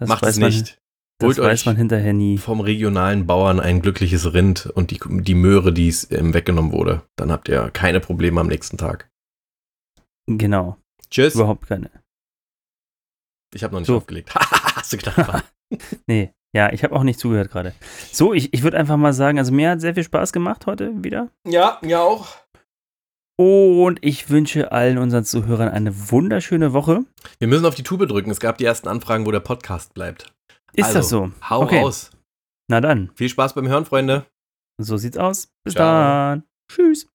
Macht es nicht. Holt das weiß man hinterher nie. Vom regionalen Bauern ein glückliches Rind und die, die Möhre, die es ähm, weggenommen wurde. Dann habt ihr keine Probleme am nächsten Tag. Genau. Tschüss. Überhaupt keine. Ich habe noch nicht so. aufgelegt. Hast du gedacht? nee. Ja, ich habe auch nicht zugehört gerade. So, ich, ich würde einfach mal sagen, also mir hat sehr viel Spaß gemacht heute wieder. Ja, mir auch. Und ich wünsche allen unseren Zuhörern eine wunderschöne Woche. Wir müssen auf die Tube drücken. Es gab die ersten Anfragen, wo der Podcast bleibt. Ist also, das so? Hau okay. raus. Na dann. Viel Spaß beim Hören, Freunde. So sieht's aus. Bis Ciao. dann. Tschüss.